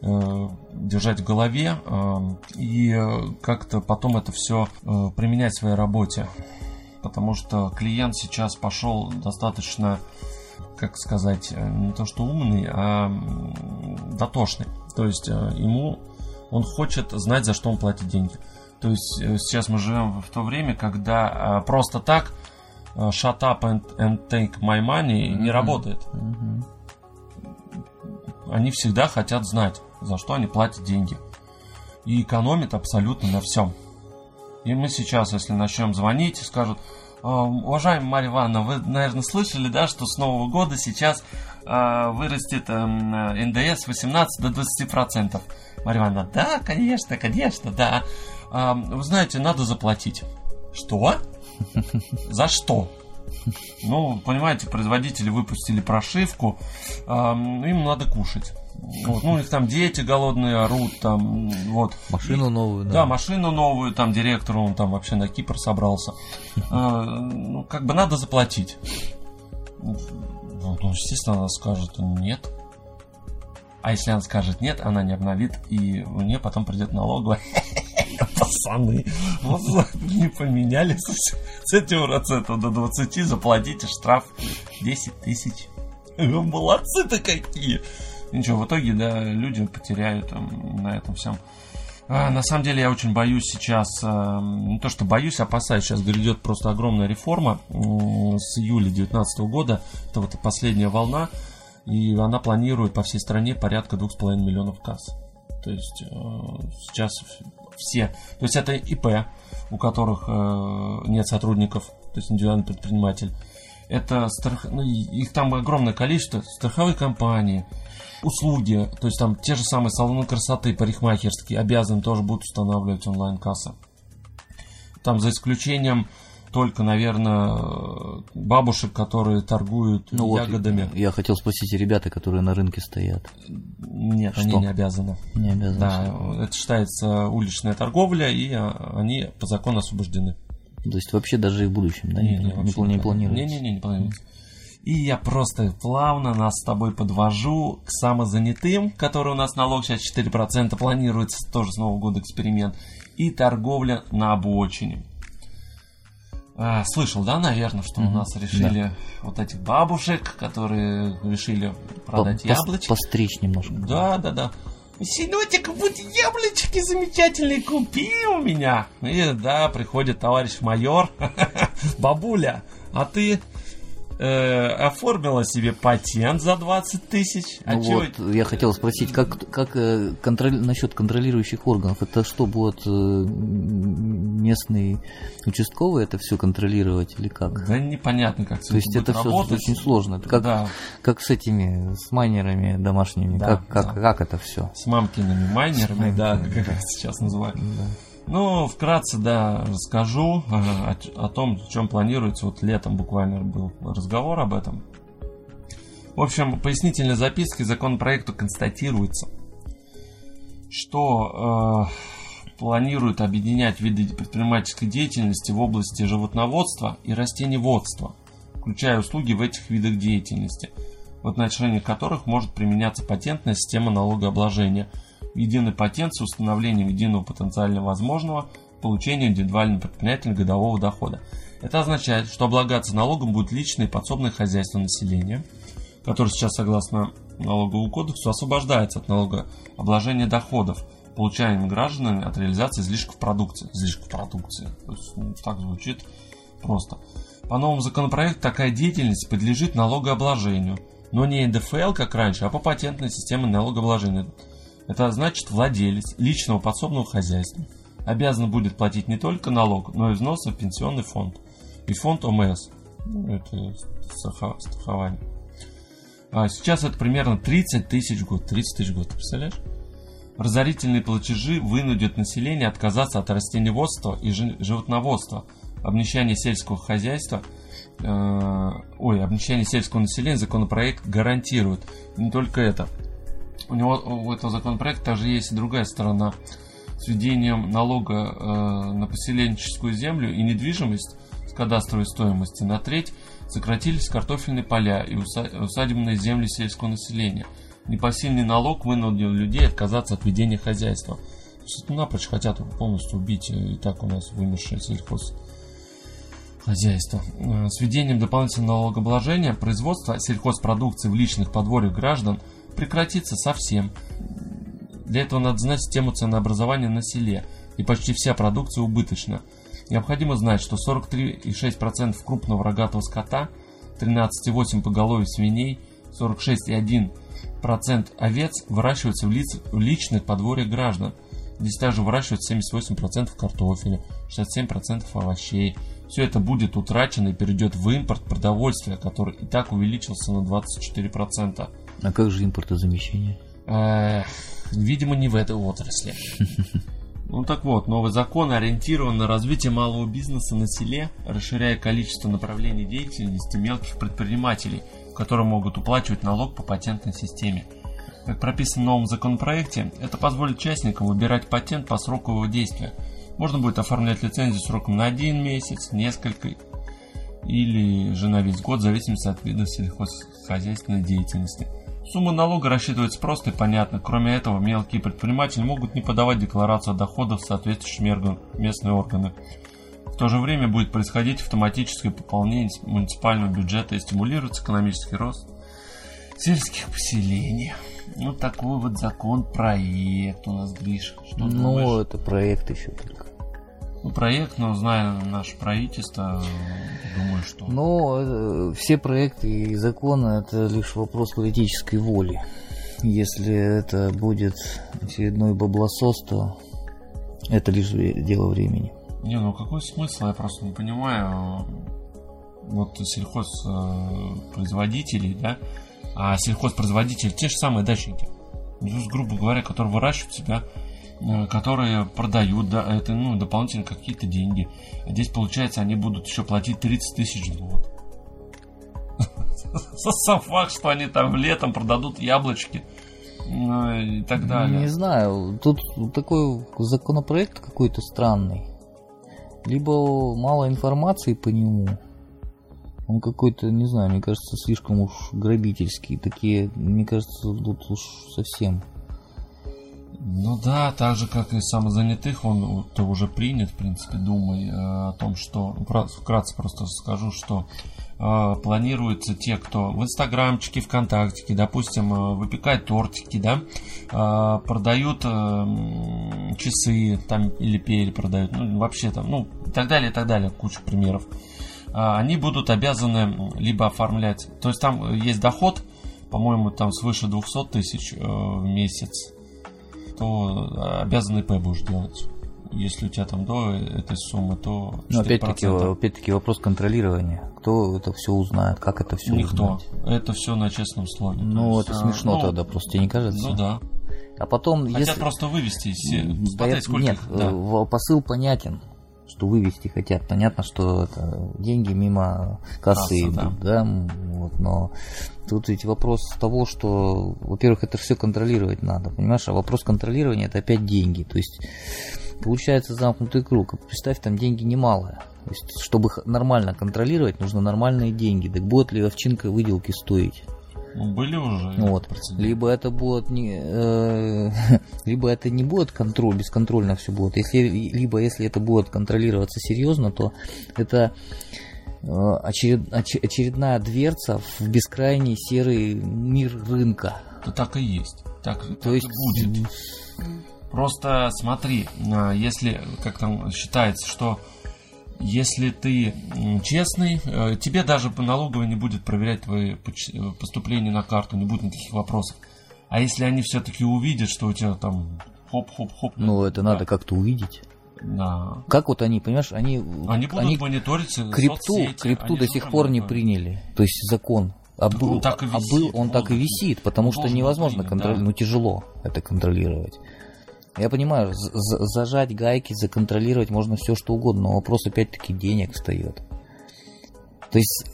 э, держать в голове и как-то потом это все применять в своей работе. Потому что клиент сейчас пошел достаточно, как сказать, не то что умный, а дотошный. То есть ему он хочет знать, за что он платит деньги. То есть э, сейчас мы живем в то время, когда просто так shut up and, and take my money mm-hmm. не работает. Mm-hmm. Они всегда хотят знать, за что они платят деньги. И экономят абсолютно на всем. И мы сейчас, если начнем звонить, скажут, «А, уважаемая Марья Ивановна, вы, наверное, слышали, да, что с Нового года сейчас э, вырастет э, НДС 18 до 20 процентов. Марья Ивановна, да, конечно, конечно, да. Э, вы знаете, надо заплатить. Что? За что? Ну, понимаете, производители выпустили прошивку, э, им надо кушать. Вот, ну, у них там дети голодные орут, там, вот. Машину и, новую, да. Да, машину новую, там, директору, он там вообще на Кипр собрался. А, ну, как бы надо заплатить. Ну, ну, естественно, она скажет нет. А если она скажет нет, она не обновит, и мне потом придет налоговая. Пацаны, вот не поменяли с этим процентом до 20, заплатите штраф 10 тысяч. Молодцы-то какие! Ничего, в итоге, да, люди потеряют там, на этом всем. А, на самом деле я очень боюсь сейчас, а, не то что боюсь, опасаюсь, сейчас грядет просто огромная реформа с июля 2019 года, это вот последняя волна, и она планирует по всей стране порядка 2,5 миллионов касс. То есть э, сейчас все, то есть это ИП, у которых э, нет сотрудников, то есть индивидуальный предприниматель, это страх... ну, их там огромное количество, страховые компании, услуги, то есть там те же самые салоны красоты, парикмахерские, обязаны тоже будут устанавливать онлайн-касса. Там за исключением только, наверное, бабушек, которые торгуют ну, ягодами. Вот, я хотел спросить, ребята, которые на рынке стоят. Нет, Что? они не обязаны. Не обязаны. Да, это считается уличная торговля, и они по закону освобождены. То есть вообще даже и в будущем, да, не, не, не, не, не планируется? Не, не, не, не планируется. И я просто плавно нас с тобой подвожу к самозанятым, которые у нас налог сейчас 4% планируется, тоже с Нового года эксперимент, и торговля на обочине. А, слышал, да, наверное, что mm-hmm. у нас решили да. вот этих бабушек, которые решили продать По- яблочки. Постричь немножко. Да, да, да. Синотик, вот яблочки замечательные купи у меня. И да, приходит товарищ майор. Бабуля, а ты э, оформила себе патент за 20 тысяч. А ну вот, я хотел спросить, как, как э, контроль, насчет контролирующих органов? Это что, будет э, местный участковый это все контролировать или как? Да непонятно, как То есть это все очень сложно. Это как, да. как с этими, с майнерами домашними, да, как, как, да. как это все? С мамкиными майнерами, да, как да. сейчас называют. Да. Ну, вкратце, да, расскажу о, о том, чем планируется. Вот летом буквально был разговор об этом. В общем, пояснительной запиской законопроекту констатируется, что э, планирует объединять виды предпринимательской деятельности в области животноводства и растениеводства, включая услуги в этих видах деятельности, в отношении которых может применяться патентная система налогообложения – единый патент с установлением единого потенциально возможного получения индивидуальным предпринимателем годового дохода. Это означает, что облагаться налогом будет личное и подсобное хозяйство населения, которое сейчас, согласно налоговому кодексу, освобождается от налогообложения доходов, получаемых гражданами от реализации излишков продукции. Излишков продукции. То есть, ну, так звучит просто. По новому законопроекту такая деятельность подлежит налогообложению, но не НДФЛ, как раньше, а по патентной системе налогообложения. Это значит владелец личного подсобного хозяйства обязан будет платить не только налог, но и взносы в пенсионный фонд и фонд ОМС. Ну, это страхование. А сейчас это примерно 30 тысяч в год. 30 тысяч в год, представляешь? Разорительные платежи вынудят население отказаться от растениеводства и животноводства. Обнищание сельского хозяйства э, ой, обнищание сельского населения законопроект гарантирует. Не только это у него у этого законопроекта также есть и другая сторона с введением налога э, на поселенческую землю и недвижимость, кадастровой стоимости на треть, сократились картофельные поля и усадебные земли сельского населения. Непосильный налог вынудил людей отказаться от ведения хозяйства. То есть напрочь хотят полностью убить и так у нас вымершее сельхоз хозяйства. Э, с введением дополнительного налогообложения производство сельхозпродукции в личных подворьях граждан прекратится совсем. Для этого надо знать систему ценообразования на селе, и почти вся продукция убыточна. Необходимо знать, что 43,6% крупного рогатого скота, 13,8% поголовья свиней, 46,1% овец выращиваются в, лиц, в личных подворьях граждан. Здесь также выращивают 78% картофеля, 67% овощей. Все это будет утрачено и перейдет в импорт продовольствия, который и так увеличился на 24%. А как же импортозамещение? Эх, видимо, не в этой отрасли. Ну так вот, новый закон ориентирован на развитие малого бизнеса на селе, расширяя количество направлений деятельности мелких предпринимателей, которые могут уплачивать налог по патентной системе. Как прописано в новом законопроекте, это позволит участникам выбирать патент по сроку его действия. Можно будет оформлять лицензию сроком на один месяц, несколько или же на весь год, в зависимости от вида сельхозхозяйственной деятельности. Сумма налога рассчитывается просто и понятно. Кроме этого, мелкие предприниматели могут не подавать декларацию о доходах в соответствующие местные органы. В то же время будет происходить автоматическое пополнение муниципального бюджета и стимулируется экономический рост сельских поселений. Ну, такой вот закон, проект у нас, Гриш. Что ну, думаешь? это проект еще только. Ну, проект, но зная наше правительство, думаю, что... Ну, все проекты и законы это лишь вопрос политической воли. Если это будет очередной баблосос, то это лишь дело времени. Не, ну какой смысл, я просто не понимаю. Вот сельхозпроизводителей, да, а сельхозпроизводители те же самые дачники. Ну, грубо говоря, которые выращивают себя Э, которые продают, да, это ну, дополнительно какие-то деньги. А здесь, получается, они будут еще платить 30 тысяч в год. Сам факт, что они там летом продадут яблочки ну, и так далее. Не знаю, тут такой законопроект какой-то странный. Либо мало информации по нему. Он какой-то, не знаю, мне кажется, слишком уж грабительский. Такие, мне кажется, тут уж совсем ну да, так же как и самозанятых, он то уже принят, в принципе, думай э, о том, что вкратце просто скажу, что э, планируется те, кто в инстаграмчике, вконтактике, допустим, э, выпекают тортики, да, э, продают часы там или пели продают, ну вообще там, ну и так далее, и так далее, куча примеров. Они будут обязаны либо оформлять, то есть там есть доход, по-моему, там свыше 200 тысяч в месяц то обязан ИП будешь делать. Если у тебя там до этой суммы, то Но опять-таки, опять-таки вопрос контролирования. Кто это все узнает, как это все Никто. узнать? Это все на честном слове. Ну, это есть, смешно ну, тогда, просто тебе не кажется? Ну да. А потом, Хотят если... просто вывести. Да, Смотреть, сколько нет, их, да. Э, посыл понятен что вывести хотят. Понятно, что это деньги мимо кассы Касса, идут, да, да вот, но тут ведь вопрос того, что, во-первых, это все контролировать надо, понимаешь, а вопрос контролирования это опять деньги, то есть получается замкнутый круг. Представь, там деньги немалые. То есть, чтобы нормально контролировать, нужно нормальные деньги. Так будет ли овчинка выделки стоить? Ну, были уже. Вот. Либо это будет не, э, либо это не будет контроль, бесконтрольно все будет. Если, либо если это будет контролироваться серьезно, то это э, очеред, очередная дверца в бескрайний серый мир рынка. Да так и есть. Так, то так есть и будет. Просто смотри, если как там считается, что если ты честный, э, тебе даже налоговая не будет проверять твои э, поступления на карту, не будет никаких вопросов. А если они все-таки увидят, что у тебя там хоп-хоп-хоп... Ну, это да. надо как-то увидеть. Да. Как вот они, понимаешь, они... Они будут они мониторить крипту, соцсети, крипту до сих пор не приняли. То есть закон. А был, он так и висит, а был, он так и висит, потому что невозможно контролировать, да. ну тяжело это контролировать. Я понимаю, зажать гайки, законтролировать можно все что угодно, но вопрос опять-таки денег встает. То есть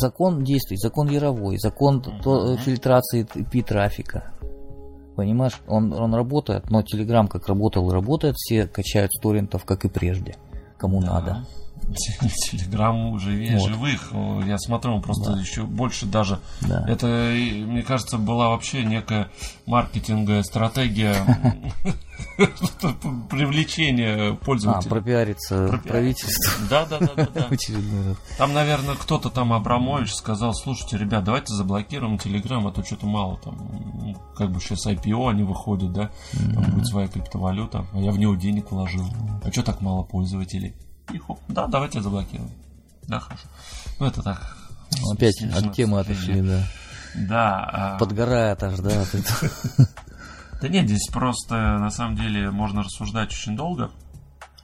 закон действует, закон яровой, закон uh-huh. фильтрации пи-трафика. Понимаешь, он, он работает, но Telegram как работал и работает, все качают с торрентов, как и прежде, кому да. надо. Телеграм живее Вот. живых. Я смотрю, он просто Да. еще больше даже. Да. Это, мне кажется, была вообще некая маркетинговая стратегия привлечения А, пользователей. пропиариться Пропиариться. правительство Да, да, да, да, да. очередной. Там, наверное, кто-то там Абрамович сказал, слушайте, ребят, давайте заблокируем Телеграм, а то что-то мало там. Ну, Как бы сейчас IPO они выходят, да? Там будет своя криптовалюта, а я в него денег вложил. А что так мало пользователей? И хоп, да, давайте заблокируем. Да, хорошо. Ну, это так. Опять от темы отошли, да. Да. а- Подгорает аж, да. Да нет, здесь просто на самом деле можно рассуждать очень долго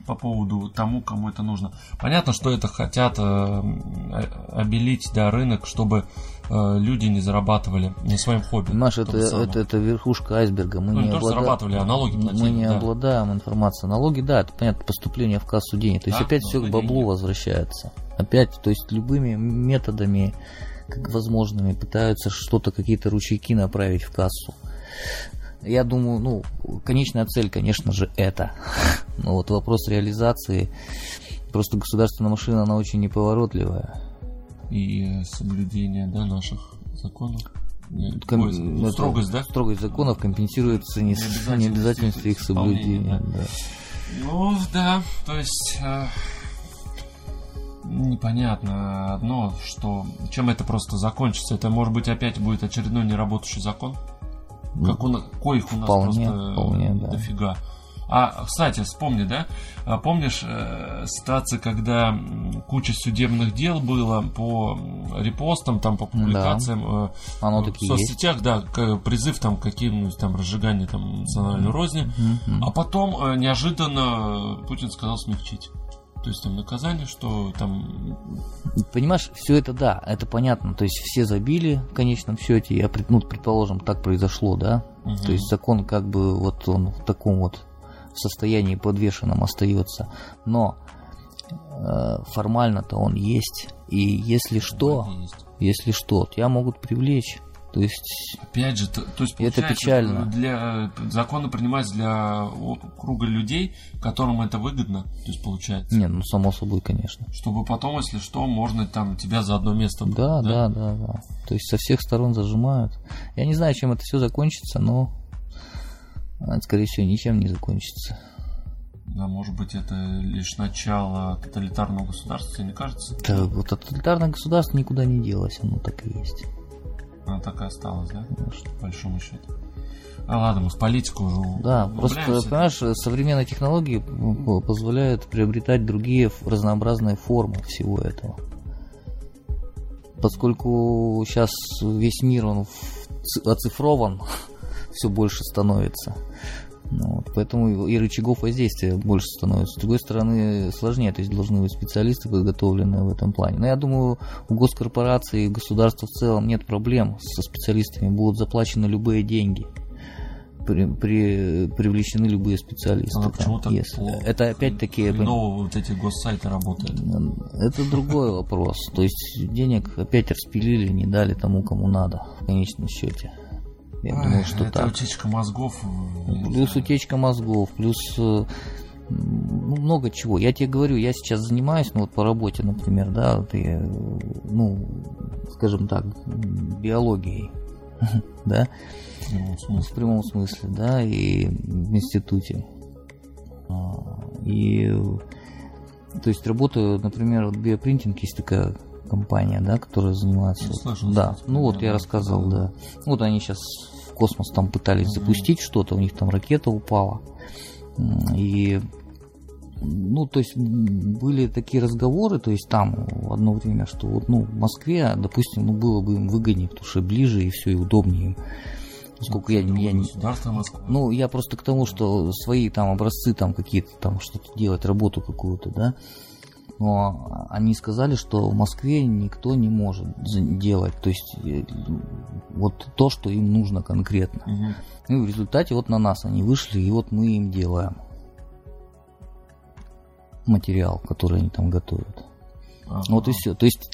по поводу тому, кому это нужно. Понятно, что это хотят э, обелить да, рынок, чтобы э, люди не зарабатывали на своем хобби. Том это, это, это верхушка айсберга. Мы Ну, не не облада- зарабатывали, а налоги Мы платили, не да. обладаем информацией. Налоги, да, это понятно, поступление в кассу денег. То есть Да, опять все к баблу деньги. возвращается. Опять, то есть любыми методами, как возможными, пытаются что-то, какие-то ручейки направить в кассу. Я думаю, ну, конечная цель, конечно же, это. Но вот вопрос реализации, просто государственная машина, она очень неповоротливая. И соблюдение да, наших законов. Ком- ой, ну, строгость, да? Строгость законов компенсируется не с- Необязательность необязательностью их соблюдения. да. да. Ну, да, то есть э, непонятно одно, что чем это просто закончится. Это может быть опять будет очередной неработающий закон. Как нас, коих у нас Вполне, просто вполне, да. дофига. А, кстати, вспомни, да? А Помнишь э, ситуацию, когда куча судебных дел было по репостам, там, по публикациям э, Оно в таки есть. соцсетях, да, к- призыв там к каким-нибудь там разжиганию там национальной розни. Мгм. А потом э, неожиданно Путин сказал смягчить. То есть там наказание, что там... Понимаешь, все это да, это понятно. То есть все забили в конечном счете. Я ну, предположим, так произошло, да. Мгм. То есть закон как бы вот он в таком вот состоянии подвешенном остается. Но э, формально-то он есть. И если что, если что, тебя могут привлечь. То есть Опять же, то, то есть это печально. Для, э, законы принимаются для круга людей, которым это выгодно, то есть получается. не, ну само собой, конечно. Чтобы потом, если что, можно там тебя за одно место... Да, да, да, да. То есть со всех сторон зажимают. Я не знаю, чем это все закончится, но а, скорее всего ничем не закончится. Да, может быть, это лишь начало тоталитарного государства, тебе не кажется? Да, вот тоталитарное государство никуда не делось, оно так и есть. Она так и осталась, да? По большому счету. А ладно, мы в политику уже Да, просто, понимаешь, современные технологии позволяют приобретать другие разнообразные формы всего этого. Поскольку сейчас весь мир он оцифрован, все больше становится. Ну, вот, поэтому и рычагов воздействия больше становится. С другой стороны, сложнее, то есть должны быть специалисты, подготовленные в этом плане. Но я думаю, у госкорпораций и государства в целом нет проблем со специалистами, будут заплачены любые деньги при, при- привлечены любые специалисты. А почему так если- плохо? Это опять-таки Хреново вот эти госсайты работают. это другой вопрос. То есть денег опять распилили, не дали тому, кому надо в конечном счете. Я думаю, что это так. утечка мозгов. э, Плюс утечка мозгов, плюс э, ну, много чего. Я тебе говорю, я сейчас занимаюсь, ну вот по работе, например, да, вот я, э, ну, скажем так, биологией, да, В прямом смысле. да, и в институте. А, И, то есть работаю, например, вот биопринтинг есть такая компания, да, которая занимается. Ну, да, ну вот я рассказывал, да. Вот они сейчас в космос там пытались Мгм. запустить что-то, у них там ракета упала. И ну, то есть были такие разговоры, то есть там в одно время, что вот, ну, в Москве, допустим, ну, было бы им выгоднее, потому что ближе и все, и удобнее им. Поскольку я, я не, ну, я просто к тому, что свои там образцы, там какие-то там что-то делать, работу какую-то, да. Но они сказали, что в Москве никто не может делать, то есть э, вот то, что им нужно конкретно. Ну, и в результате вот на нас они вышли, и вот мы им делаем материал, который они там готовят. Ага. Вот и все. То есть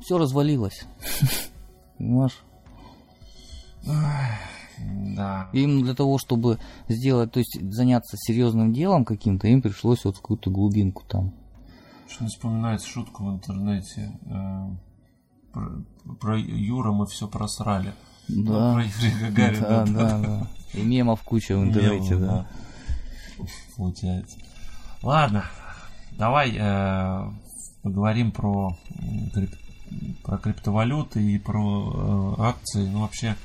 все развалилось. Понимаешь? Да. Им для того, чтобы сделать, то есть заняться серьезным делом каким-то, им пришлось вот в какую-то глубинку там. Что не вспоминается шутку в интернете. э, про, про Юра мы все просрали. Да. про Юрия Гагарина. Да, да, да. И мемов куча в интернете, Мемов, да. Получается. Ладно, давай э, поговорим про, крип- про криптовалюты и про э, акции. Ну, вообще,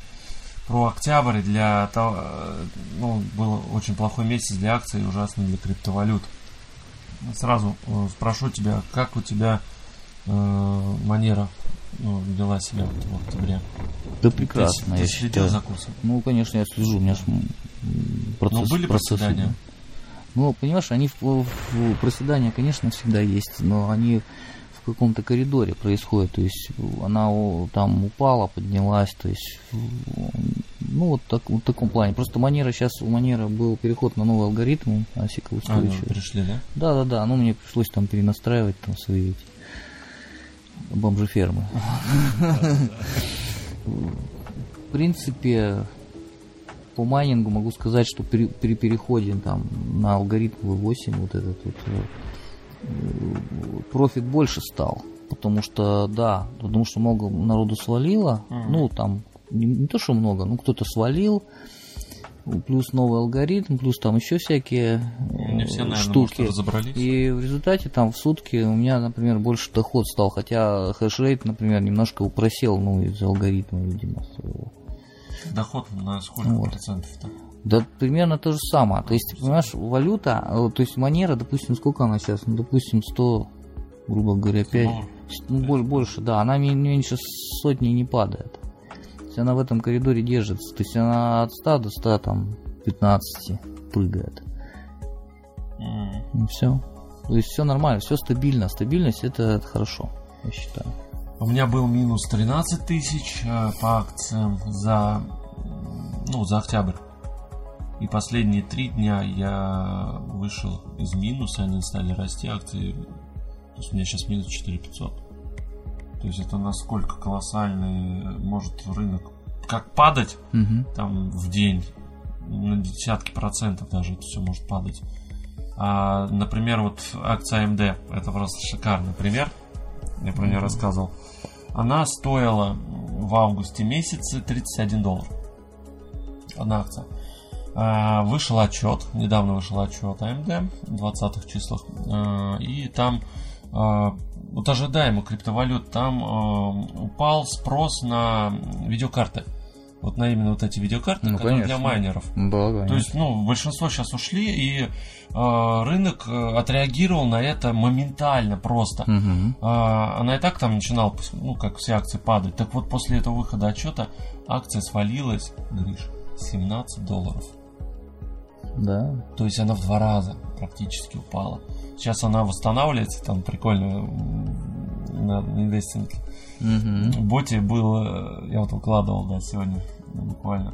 про октябрь для того, э, ну, был очень плохой месяц для акций и ужасный для криптовалют. Сразу э, спрошу тебя, как у тебя э, манера ну, вела себя в октябре? Да Ты, прекрасно, ты я следил считаю. за курсом? Ну, конечно, я слежу, у меня же процесс... Ну, были процесс проседания? Ну, понимаешь, они в, в- проседания, конечно, всегда есть, но они в каком-то коридоре происходят, то есть она там упала, поднялась, то есть ну вот так вот в таком плане. Просто манера сейчас у манера был переход на новый алгоритм А, ну, пришли, да? Да, да, да. Ну, мне пришлось там перенастраивать там свои эти бомжефермы. В принципе, по майнингу могу сказать, что при, при переходе там на алгоритм V8 вот этот вот э, э, профит больше стал. Потому что, да, потому что много народу свалило. Мгм. Ну, там, не, не то, что много, ну, кто-то свалил. Плюс новый алгоритм, плюс там еще всякие э, Не все, наверное, штуки. может, разобрались. И в результате там в сутки у меня, например, больше доход стал, хотя хэшрейт, например, немножко просел, ну, из-за алгоритма, видимо. своего. Доход на сколько Вот. процентов-то? Да, примерно то же самое. То есть, понимаешь, валюта, э, то есть Monero, допустим, сколько она сейчас? Ну, допустим, 100, грубо говоря, 5. Ну, Ну, боль- больше, да, она ме- меньше сотни не падает. То есть она в этом коридоре держится. То есть она от 100 до 100, там, 15 прыгает. И все. То есть все нормально, все стабильно. Стабильность это хорошо, я считаю. У меня был минус 13 тысяч э, по акциям за, ну, за октябрь. И последние три дня я вышел из минуса, они стали расти акции. То есть у меня сейчас минус 4500. То есть это насколько колоссальный может рынок как падать Мгм. там в день на десятки процентов даже это все может падать. А, например, вот акция AMD, это просто шикарный пример, я про нее рассказывал. Она стоила в августе месяце 31 доллар. Одна акция. А, Вышел отчет, недавно вышел отчет AMD в 20 числах. А, И там а, вот ожидаемо криптовалют, там а, упал спрос на видеокарты. Вот на именно вот эти видеокарты, Ну, которые для майнеров. Да, конечно. То есть, ну, большинство сейчас ушли, и э, рынок э, отреагировал на это моментально просто. Мгм. А, она и так там начинала, ну, как все акции падать. Так вот, после этого выхода отчета акция свалилась, Гриш, 17 долларов. Да. То есть она в два раза практически упала. Сейчас она восстанавливается, там прикольно на инвестинге. Мгм. В боте был, э, я вот выкладывал, да, сегодня буквально,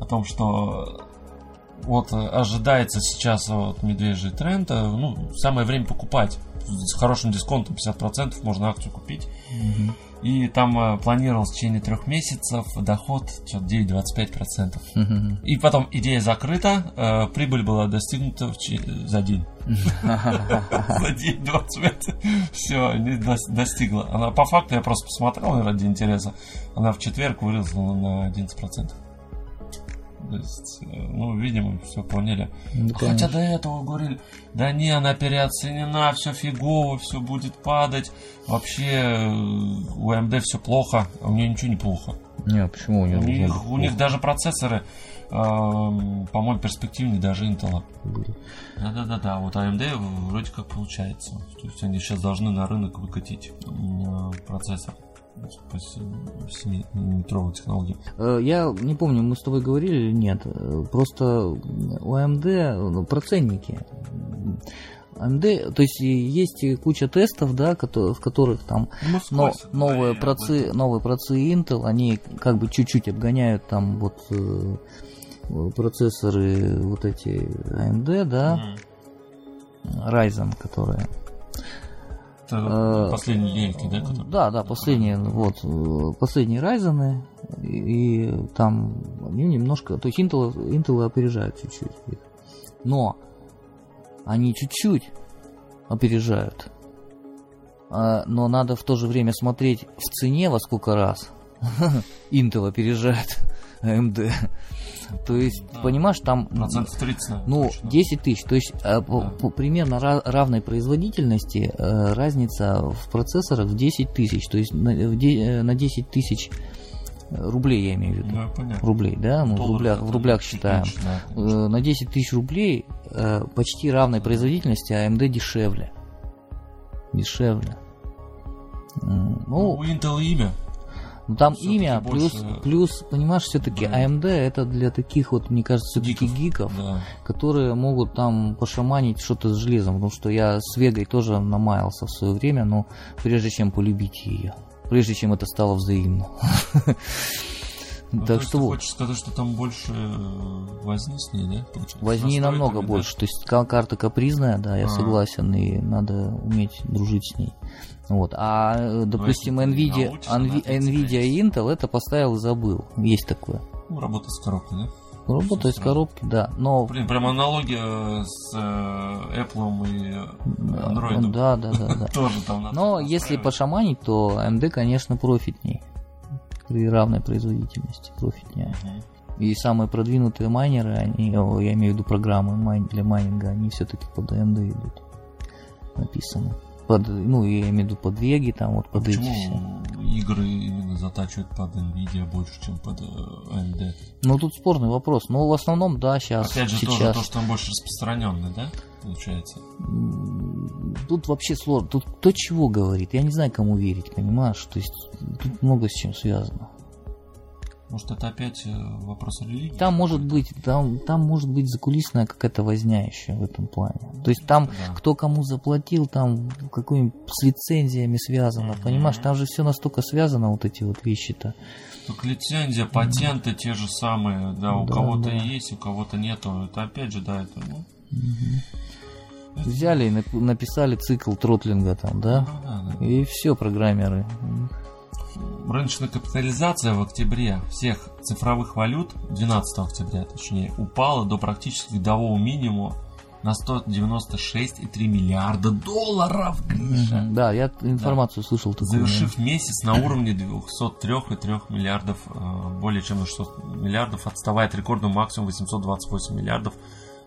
о том, что вот э, ожидается сейчас вот медвежий тренд, э, ну, самое время покупать. С хорошим дисконтом 50% можно акцию купить. Мгм. И там э, планировалось в течение трех месяцев доход что-то 9-25%. Мгм. И потом идея закрыта, э, прибыль была достигнута в че- за день. За день 25. Все, не дос- достигла. Она по факту, я просто посмотрел ради интереса, она в четверг выросла на 11%. То есть, э, ну, видимо, все поняли. Ну, Хотя до этого говорили, да не, она переоценена, все фигово, все будет падать. Вообще э, у AMD все плохо, а у нее ничего не плохо. Не, почему у У него должно них, у них даже процессоры, эм, по-моему, перспективнее даже Intel. Да-да-да-да, вот AMD вроде как получается. То есть они сейчас должны на рынок выкатить м, процессор 7-метровой технологии. Э, Я не помню, мы с тобой говорили или нет. Просто у AMD ну, про ценники. AMD, то есть есть куча тестов, да, в которых там но, новые процы, новые процы Intel, они как бы чуть-чуть обгоняют там вот э, процессоры вот эти AMD, да, М. Ryzen, которые. Это Э, последние линейки, да? которые- Да, да, последние, вот, э, последние Ryzen, и, и там ну, немножко, то есть Intel, Intel опережает чуть-чуть их. Но они чуть-чуть опережают. Но надо в то же время смотреть в цене во сколько раз Intel опережает AMD. То есть, да. понимаешь, там... Процентов 30, наверное, Ну, точно. 10 тысяч. То есть, да. по, по примерно равной производительности э, разница в процессорах в 10 тысяч. То есть, на, э, на 10 тысяч рублей, я имею в виду. Да, понятно. Рублей, да? Мы в рублях, в рублях считаем. Да, э, на 10 тысяч рублей э, почти равной производительности AMD дешевле. Дешевле. Ну, ну, у Intel имя. Ну там имя, плюс, больше... плюс, понимаешь, все-таки да. AMD это для таких вот, мне кажется, все-таки гиков, гиков да. которые могут там пошаманить что-то с железом. Потому что я с Вегой тоже намаялся в свое время, но прежде чем полюбить ее, прежде чем это стало взаимно. Ну, так что вот. хочешь сказать, что там больше э, возни с ней, да? Получается? Возни намного больше. То есть карта капризная, да, я а. согласен, и надо уметь дружить с ней. Вот. А, э, допустим, Nvidia, Nvidia и Intel это поставил и забыл. Есть такое. Ну, работа с коробкой, да? Работа из коробки, да. Но... Блин, прям аналогия с э, Apple и Android. Да, да, да. да. Тоже там надо Но если пошаманить, то AMD, конечно, профитней при равной производительности профитнее. Uh-huh. И самые продвинутые майнеры, они, я имею в виду программы для майнинга, они все-таки под AMD идут. Написано. Под, ну, я имею в виду под Веги, там вот под Почему эти все. игры именно затачивают под Nvidia больше, чем под AMD? Э, ну, тут спорный вопрос. Но в основном, да, сейчас. Опять же, сейчас. тоже то, что он больше распространенный, да? Получается. Тут вообще сложно. Тут кто чего говорит. Я не знаю, кому верить, понимаешь? То есть тут много с чем связано. Может, это опять э, вопрос религии? Там может быть, там, там может быть закулисная какая-то возня еще в этом плане. То есть там да. кто кому заплатил, там какой с лицензиями связано, mm-hmm. понимаешь? Там же все настолько связано, вот эти вот вещи-то. Так лицензия, патенты mm-hmm. те же самые, да, у да, кого-то да. есть, у кого-то нету. Это опять же, да, это, ну... Mm-hmm. Взяли и написали цикл тротлинга там, да? Ну, да, да. И все, программеры рыночная капитализация в октябре всех цифровых валют, 12 октября точнее, упала до практически годового минимума на 196,3 миллиарда долларов, Гриша. Да, я информацию да. слышал. Такую, Завершив да. месяц на уровне 203,3 миллиардов, э, более чем на 600 миллиардов, отставая от рекордного максимума 828 миллиардов,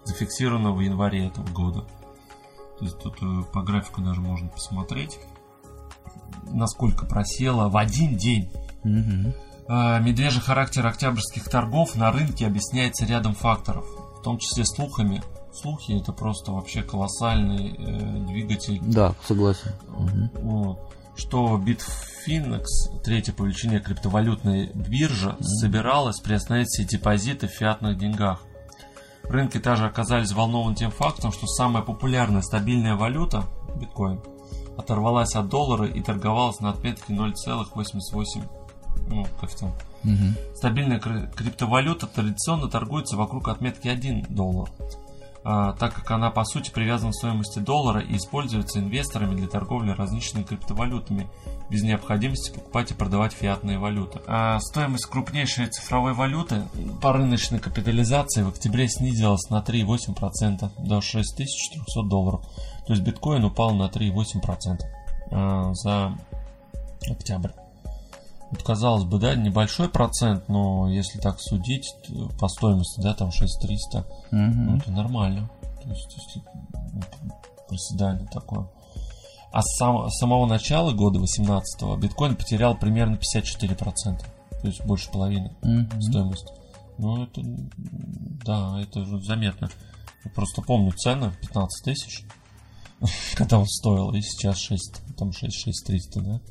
зафиксированного в январе этого года. То есть тут э, по графику даже можно посмотреть насколько просела в один день. Угу. Медвежий характер октябрьских торгов на рынке объясняется рядом факторов, в том числе слухами. Слухи это просто вообще колоссальный э, двигатель. Да, согласен. Угу. Что Bitfinex, третья по величине криптовалютная биржа, угу. собиралась приостановить все депозиты в фиатных деньгах. Рынки также оказались взволнованы тем фактом, что самая популярная стабильная валюта, биткоин, оторвалась от доллара и торговалась на отметке 0,88 ну, коэффициент. Угу. Стабильная криптовалюта традиционно торгуется вокруг отметки 1 доллар, так как она по сути привязана к стоимости доллара и используется инвесторами для торговли различными криптовалютами без необходимости покупать и продавать фиатные валюты. А стоимость крупнейшей цифровой валюты по рыночной капитализации в октябре снизилась на 3,8% до 6300 долларов. То есть биткоин упал на 3,8% э, за октябрь. Вот, казалось бы, да, небольшой процент, но если так судить по стоимости, да, там 6300, угу. ну, это нормально. То есть, если, проседание такое. А с сам, с самого начала года 18 биткоин потерял примерно 54%. То есть больше половины угу. стоимости. Ну, это, да, это уже заметно. Я просто помню цены 15 тысяч. когда он стоил, и сейчас 6, там 6, 6 300, да.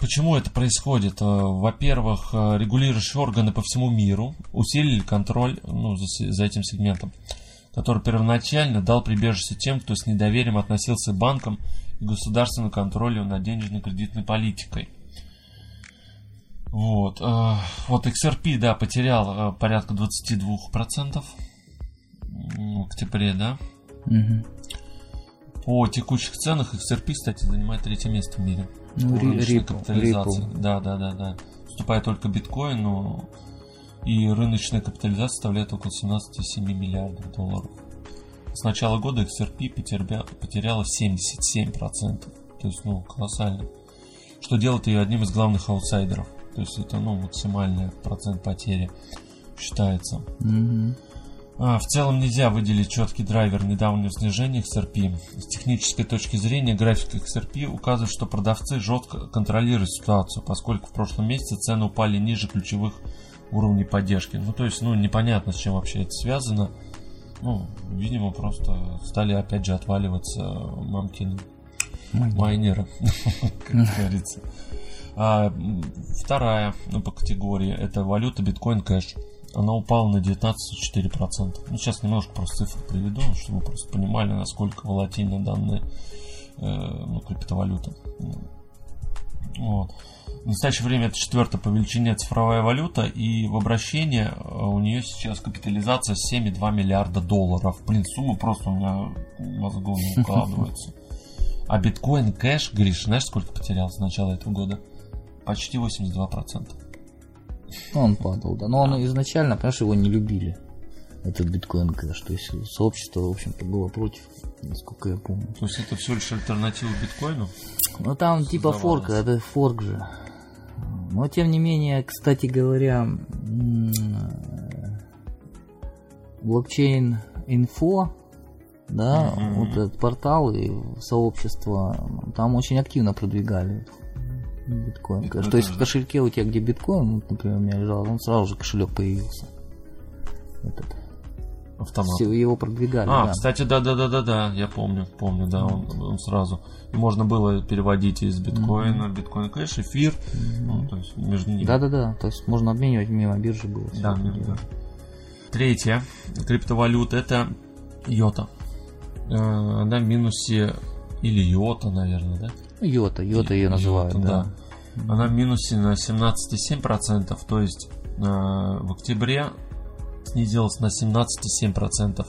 Почему это происходит? А, во-первых, а, регулирующие органы по всему миру усилили контроль ну, за, за этим сегментом, который первоначально дал прибежище тем, кто с недоверием относился к банкам и государственному контролю над денежно-кредитной политикой. Вот, вот XRP, да, потерял порядка 22% в октябре, да, Угу. По теку,чих ценах XRP, кстати, занимает третье место в мире. Ну, капитализации. Да, да, да, да. Уступает только биткоину, И рыночная капитализация составляет около 17,7 миллиардов долларов. С начала года XRP потеря- потеряла 77%. То есть, ну, колоссально. Что делает ее одним из главных аутсайдеров. То есть это, ну, максимальный процент потери считается. Мгм. А, В целом нельзя выделить четкий драйвер недавнего снижения XRP. С технической точки зрения график XRP указывает, что продавцы жестко контролируют ситуацию, поскольку в прошлом месяце цены упали ниже ключевых уровней поддержки. Ну, то есть, ну, непонятно, с чем вообще это связано. Ну, видимо, просто стали опять же отваливаться мамкины майнеры, как говорится. А, вторая ну, по категории это валюта биткоин кэш. Она упала на 19,4%. Ну, сейчас немножко просто цифры приведу, чтобы вы просто понимали, насколько волатильны данные э, ну, криптовалюты. Вот. В настоящее время это четвертая по величине цифровая валюта, и в обращении э, у нее сейчас капитализация 7,2 миллиарда долларов. Блин, сумма просто у меня мозгу не укладывается. А биткоин кэш, Гриш, знаешь, сколько потерял с начала этого года? Почти 82%. Ну, Он падал, да. Но он изначально, понимаешь, его не любили. Этот биткоин кэш. То есть сообщество, в общем-то, было против, насколько я помню. То есть это всего лишь альтернатива биткоину? Ну там типа форк, это форк же. Но тем не менее, кстати говоря, блокчейн инфо, да, Мгм. вот этот портал и сообщество, там очень активно продвигали биткоин. Биткоин То есть в да? кошельке у тебя, где биткоин, вот, например, у меня лежал, он сразу же кошелек появился. Этот. Автомат. Его продвигали, А, да. кстати, да, да, да, да, да, я помню, помню, да, он, он сразу. Можно было переводить из биткоина, биткоин кэш, эфир, ну, то есть между ними. Да-да-да, то есть можно обменивать мимо биржи было. Да, дело. Третья криптовалюта это йота. Э, Она в минусе или йота, наверное, да? Йота, Йота ее называют, Йота, да. Она в минусе на 17,7%, то есть э, в октябре снизилась на 17,7%.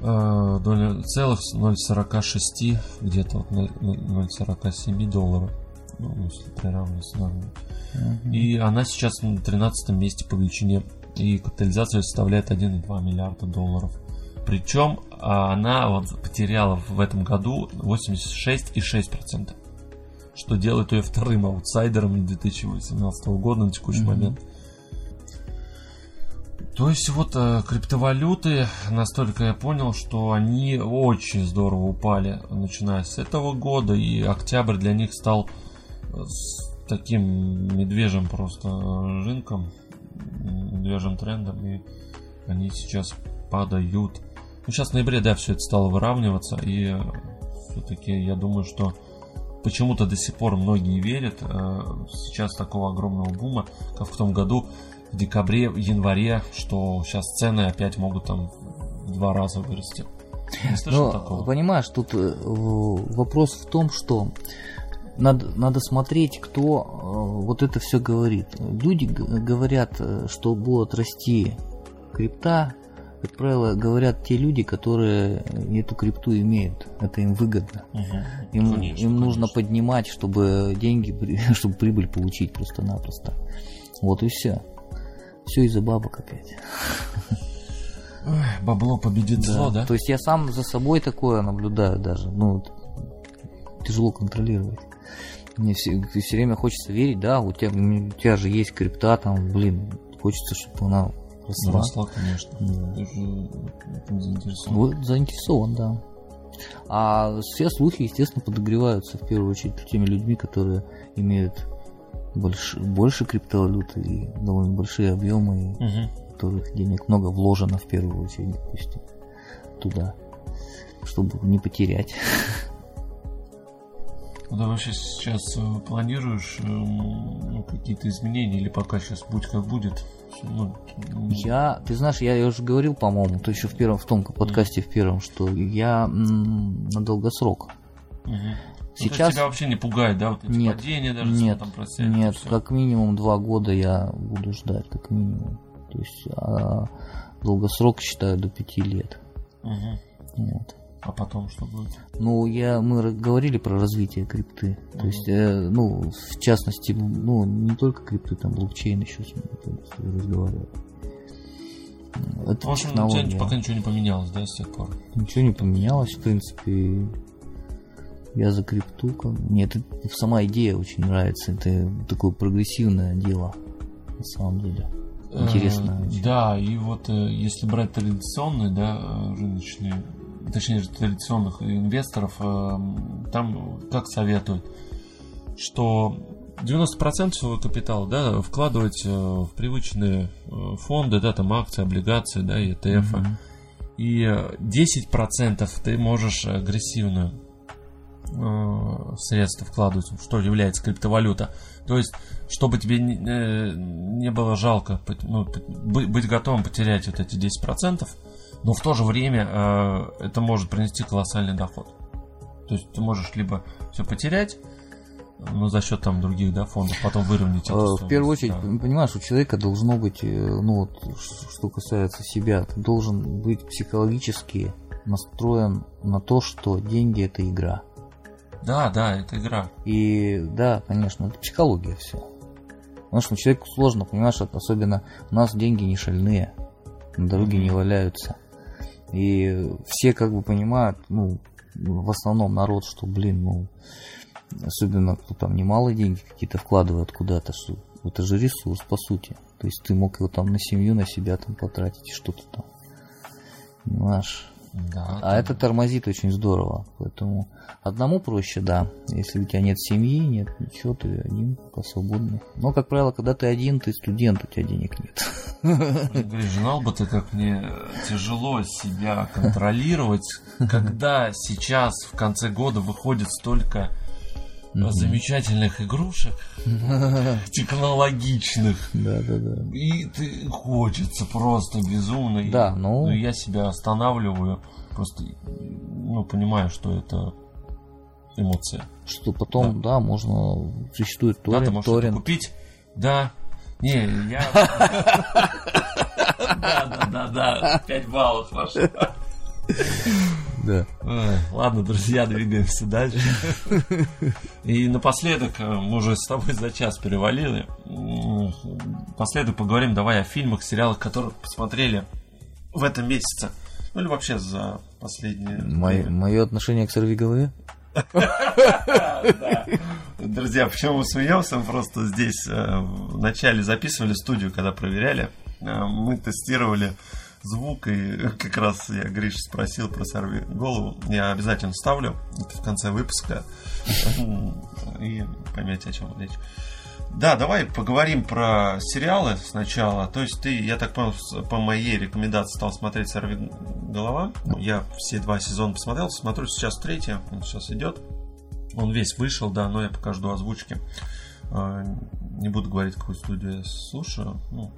Э, доля целых 0,46 где-то вот на- на 0,47 долларов. Ну, если приравнивать с нами. Мгм. И она сейчас на 13 месте по величине. И капитализация составляет 1,2 миллиарда долларов. Причем а, она вот потеряла в этом году 86,6%. Что делает ее вторым аутсайдером 2018 года на текущий Мгм. момент. То есть вот э, криптовалюты, настолько я понял, что они очень здорово упали, начиная с этого года, и октябрь для них стал э, таким медвежьим просто э, рынком, медвежьим трендом, и они сейчас падают. Ну, сейчас в ноябре, да, все это стало выравниваться, и все-таки я думаю, что почему-то до сих пор многие верят. э, Сейчас такого огромного бума, как в том году, в декабре, в январе, что сейчас цены опять могут там в два раза вырасти. Не слышал Ну, такого? понимаешь, тут э, вопрос в том, что надо, надо смотреть, кто э, вот это все говорит. Люди говорят, что будут расти крипта, как правило, говорят те люди, которые эту крипту имеют. Это им выгодно. Мгм. Им, Конечно, им нужно конечно. поднимать, чтобы деньги, чтобы прибыль получить просто-напросто. Вот и все. Все из-за бабок опять. Ой, бабло победит зло, да? То есть я сам за собой такое наблюдаю даже. Ну, вот, тяжело контролировать. Мне все, все время хочется верить, да, у тебя, у тебя же есть крипта, там, блин, хочется, чтобы она росла. Росла, конечно. Да. Этим заинтересован. Вот заинтересован, да. А все слухи, естественно, подогреваются в первую очередь теми людьми, которые имеют больше, больше криптовалюты и довольно большие объемы, в которых денег много вложено в первую очередь, допустим, туда, чтобы не потерять. Ну, Ты вообще сейчас э, планируешь эм, ну, какие-то изменения или пока сейчас будь как будет? Ну, Я, ты знаешь, я, я уже говорил, по-моему, то еще в первом, в том подкасте в первом, что я м, на долгосрок. Ну, есть Сейчас тебя вообще не пугает, да, вот эти Нет, падения даже нет, там просядет, нет, как минимум два года я буду ждать, как минимум. То есть а долгосрок считаю до пяти лет. Мгм. Вот. А потом что будет? Ну, я, мы говорили про развитие крипты. То Мгм. есть, э, ну, в частности, ну, не только крипты, там блокчейн еще с ним разговаривали. Это В общем, у технология. тебя пока ничего не поменялось, да, с тех пор? Ничего не поменялось, в принципе. Я за крипту. Мне это сама идея очень нравится. Это такое прогрессивное дело, на самом деле. Интересно. Э. Да, и вот э, если брать традиционные, да, э, рыночные, точнее же традиционных инвесторов, э, там как советуют, что 90% своего капитала, да, вкладывать э, в привычные э, фонды, да, там акции, облигации, да, ETF. Мгм. И э, 10% ты можешь агрессивно э, средства вкладывать, что является криптовалюта. То есть, чтобы тебе не, не было жалко ну, быть готовым потерять вот эти 10%, но в то же время э, это может принести колоссальный доход. То есть ты можешь либо все потерять, но за счет там других да, фондов, потом выровнять эту Э, В первую очередь, да. понимаешь, у человека должно быть, э, ну вот, что касается себя, ты должен быть психологически настроен на то, что деньги это игра. Да, да, это игра. И да, конечно, это психология все. Потому что человеку сложно, понимаешь, особенно у нас деньги не шальные, на дороге Мгм. не валяются. И все как бы понимают, ну, в основном народ, что, блин, ну, особенно кто там немало деньги какие-то вкладывает куда-то, что это же ресурс, по сути. То есть ты мог его там на семью, на себя там потратить, что-то там. Понимаешь? Да, А это тормозит очень здорово. Поэтому одному проще, да. Если у тебя нет семьи, нет ничего, ты один посвободный. Но, как правило, когда ты один, ты студент, у тебя денег нет. Говоришь, знал бы ты, как мне тяжело себя контролировать, когда сейчас в конце года выходит столько Мгм. замечательных игрушек, технологичных, Да, да, да. и ты хочется просто безумно. Да, ну- и я себя останавливаю, просто ну, понимаю, что это эмоция. Что потом, да, можно существует Да, ты торрент, можешь торрент. купить. Да. Не, я... Да, да, да, да. 5 баллов ваше. Да. Ой, Ладно, друзья, двигаемся дальше. И напоследок, э, мы уже с тобой за час перевалили. Напоследок поговорим давай о фильмах, сериалах, которых посмотрели в этом месяце. Ну или вообще за последние... Мое, мое отношение к сорвиголове? Друзья, почему мы смеемся? Мы просто здесь э, в начале записывали студию, когда проверяли. Э, Мы тестировали звук, и как раз я Гриш спросил про сорви голову. Я обязательно ставлю это в конце выпуска. И поймете, о чем речь. Да, давай поговорим про сериалы сначала. То есть ты, я так понял, по моей рекомендации стал смотреть «Сорви голова». Я все два сезона посмотрел, смотрю сейчас третий, он сейчас идет. Он весь вышел, да, но я пока жду озвучки. А, Не буду говорить, какую студию я слушаю. Ну,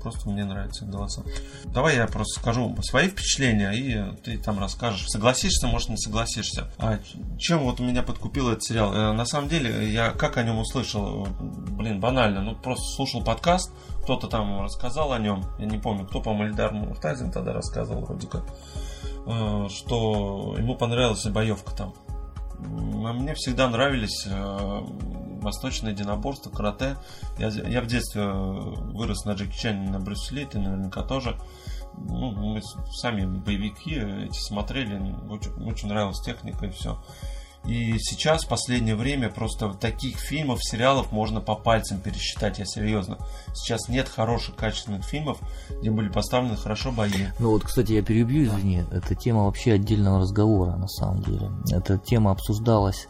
просто мне нравятся голоса. Давай я просто скажу свои впечатления, и ты там расскажешь. Согласишься, может, не согласишься. А чем вот меня подкупил этот сериал? Э, На самом деле, я как о нем услышал? Блин, банально. Ну, просто слушал подкаст, кто-то там рассказал о нем. Я не помню, кто, по-моему, Эльдар Муртазин тогда рассказывал вроде как. э, Что ему понравилась боевка там. А мне всегда нравились э, восточное единоборство, карате. Я, я в детстве э, вырос на Джеки Чане, на Брюс Ли, ты наверняка тоже. Ну, мы сами боевики эти смотрели, очень, очень нравилась техника и все. И сейчас, в последнее время, просто таких фильмов, сериалов можно по пальцам пересчитать, я серьезно. Сейчас нет хороших, качественных фильмов, где были поставлены хорошо бои. Ну вот, кстати, я перебью, извини, это тема вообще отдельного разговора, на самом деле. Эта тема обсуждалась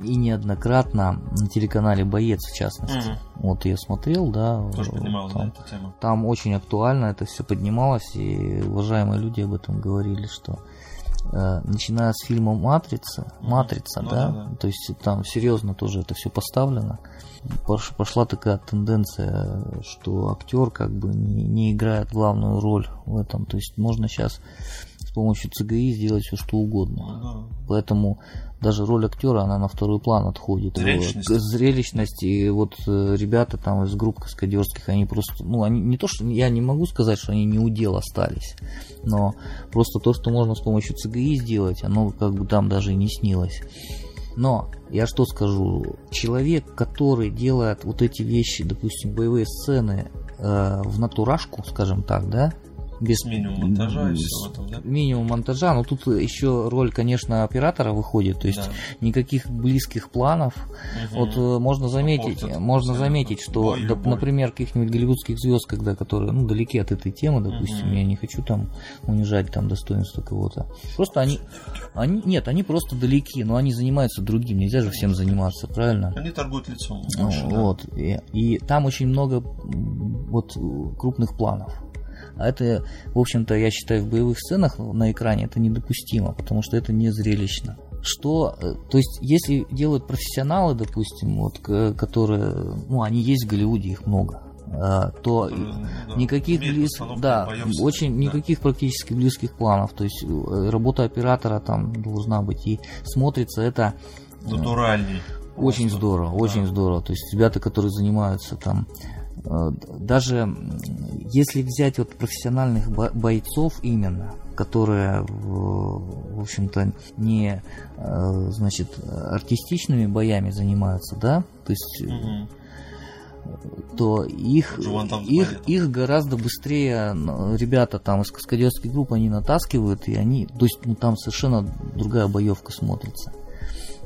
и неоднократно на телеканале «Боец», в частности. Мгм. Вот я смотрел, да. Тоже поднималась, да, там, эта тема. там очень актуально это все поднималось, и уважаемые люди об этом говорили, что э, начиная с фильма «Матрица». «Матрица», Ну да, да, да. то есть там серьезно тоже это все поставлено. Пош- Пошла такая тенденция, что актер как бы не, не играет главную роль в этом. То есть можно сейчас помощью ЦГИ сделать все что угодно. Ну да. Поэтому даже роль актера, она на второй план отходит. Зрелищность. Вот, Зрелищность. И вот э, ребята там из групп каскадерских, они просто, ну, они не то, что я не могу сказать, что они не у дел остались, но просто то, что можно с помощью ЦГИ сделать, оно как бы там даже и не снилось. Но я что скажу, человек, который делает вот эти вещи, допустим, боевые сцены э, в натурашку, скажем так, да, без минимум монтажа и с- всё в этом, да? минимум монтажа, но тут еще роль, конечно, оператора выходит, то есть Да. никаких близких планов. Мгм. Вот э, можно заметить, портят можно всё заметить, что, и доп- бой. например, каких-нибудь голливудских звезд, когда которые, ну, далеки от этой темы, допустим, Мгм. я не хочу там унижать там достоинство кого-то. Просто они, они, нет, они просто далеки, но они занимаются другим, нельзя же всем заниматься, правильно? Они торгуют лицом. Ну, больше, да. Вот. И, и там очень много вот э, крупных планов. А это, в общем-то, я считаю, в боевых сценах на экране это недопустимо, потому что это не зрелищно. Что, э, то есть, если делают профессионалы, допустим, вот, которые, ну, они есть в Голливуде, их много, а, то ну, да, никаких близ- да, боёв очень да. никаких практически близких планов, то есть э, работа оператора там должна быть и смотрится это э, Натуральней. очень здорово, Да. очень здорово. То есть ребята, которые занимаются там, э, даже м, если взять вот профессиональных бо- бойцов именно, которые, в общем-то, не, э, значит, артистичными боями занимаются, да, то есть, э, Мгм. то их, их, их гораздо быстрее н- ребята там из каскадерской группы они натаскивают, и они, то есть, ну, там совершенно другая боевка смотрится.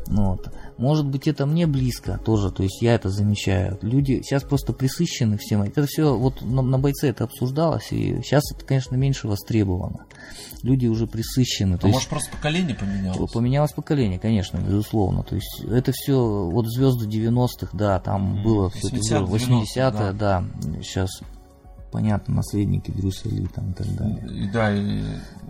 Ну Вот. Может быть, это мне близко тоже, то есть я это замечаю. Люди сейчас просто присыщены всем. Это все вот на, на бойце это обсуждалось, и сейчас это, конечно, меньше востребовано. Люди уже присыщены. То А есть может просто поколение поменялось? Поменялось поколение, конечно, безусловно. То есть это все вот звезды 90-х, да, там Мгм. было все это 80-х, 80-е, да. Сейчас понятно, наследники Брюса Ли там и так далее. И да, и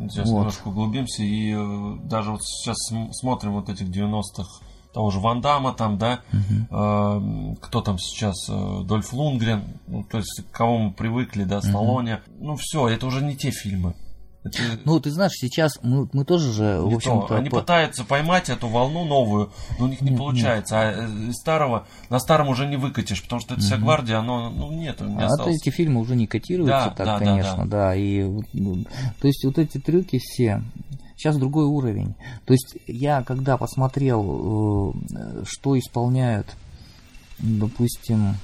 сейчас Вот. немножко углубимся, и э, даже вот сейчас см- смотрим вот этих 90-х, того же Ван Дамма там, да, Мгм. э, кто там сейчас, э, Дольф Лунгрен, ну, то есть к кому мы привыкли, да, Сталлоне, ну все, это уже не те фильмы. Это Ну, ты знаешь, сейчас мы, мы тоже же, в не общем-то, то. Они по- пытаются поймать эту волну новую, но у них не Нет, получается. А э, старого, на старом уже не выкатишь, потому что эта вся гвардия, оно, ну, нет, не А то осталось. эти фильмы уже не котируются Да, так, да, да, конечно, да. И, ну, то есть вот эти трюки все, сейчас другой уровень. То есть я когда посмотрел, э, что исполняют, допустим,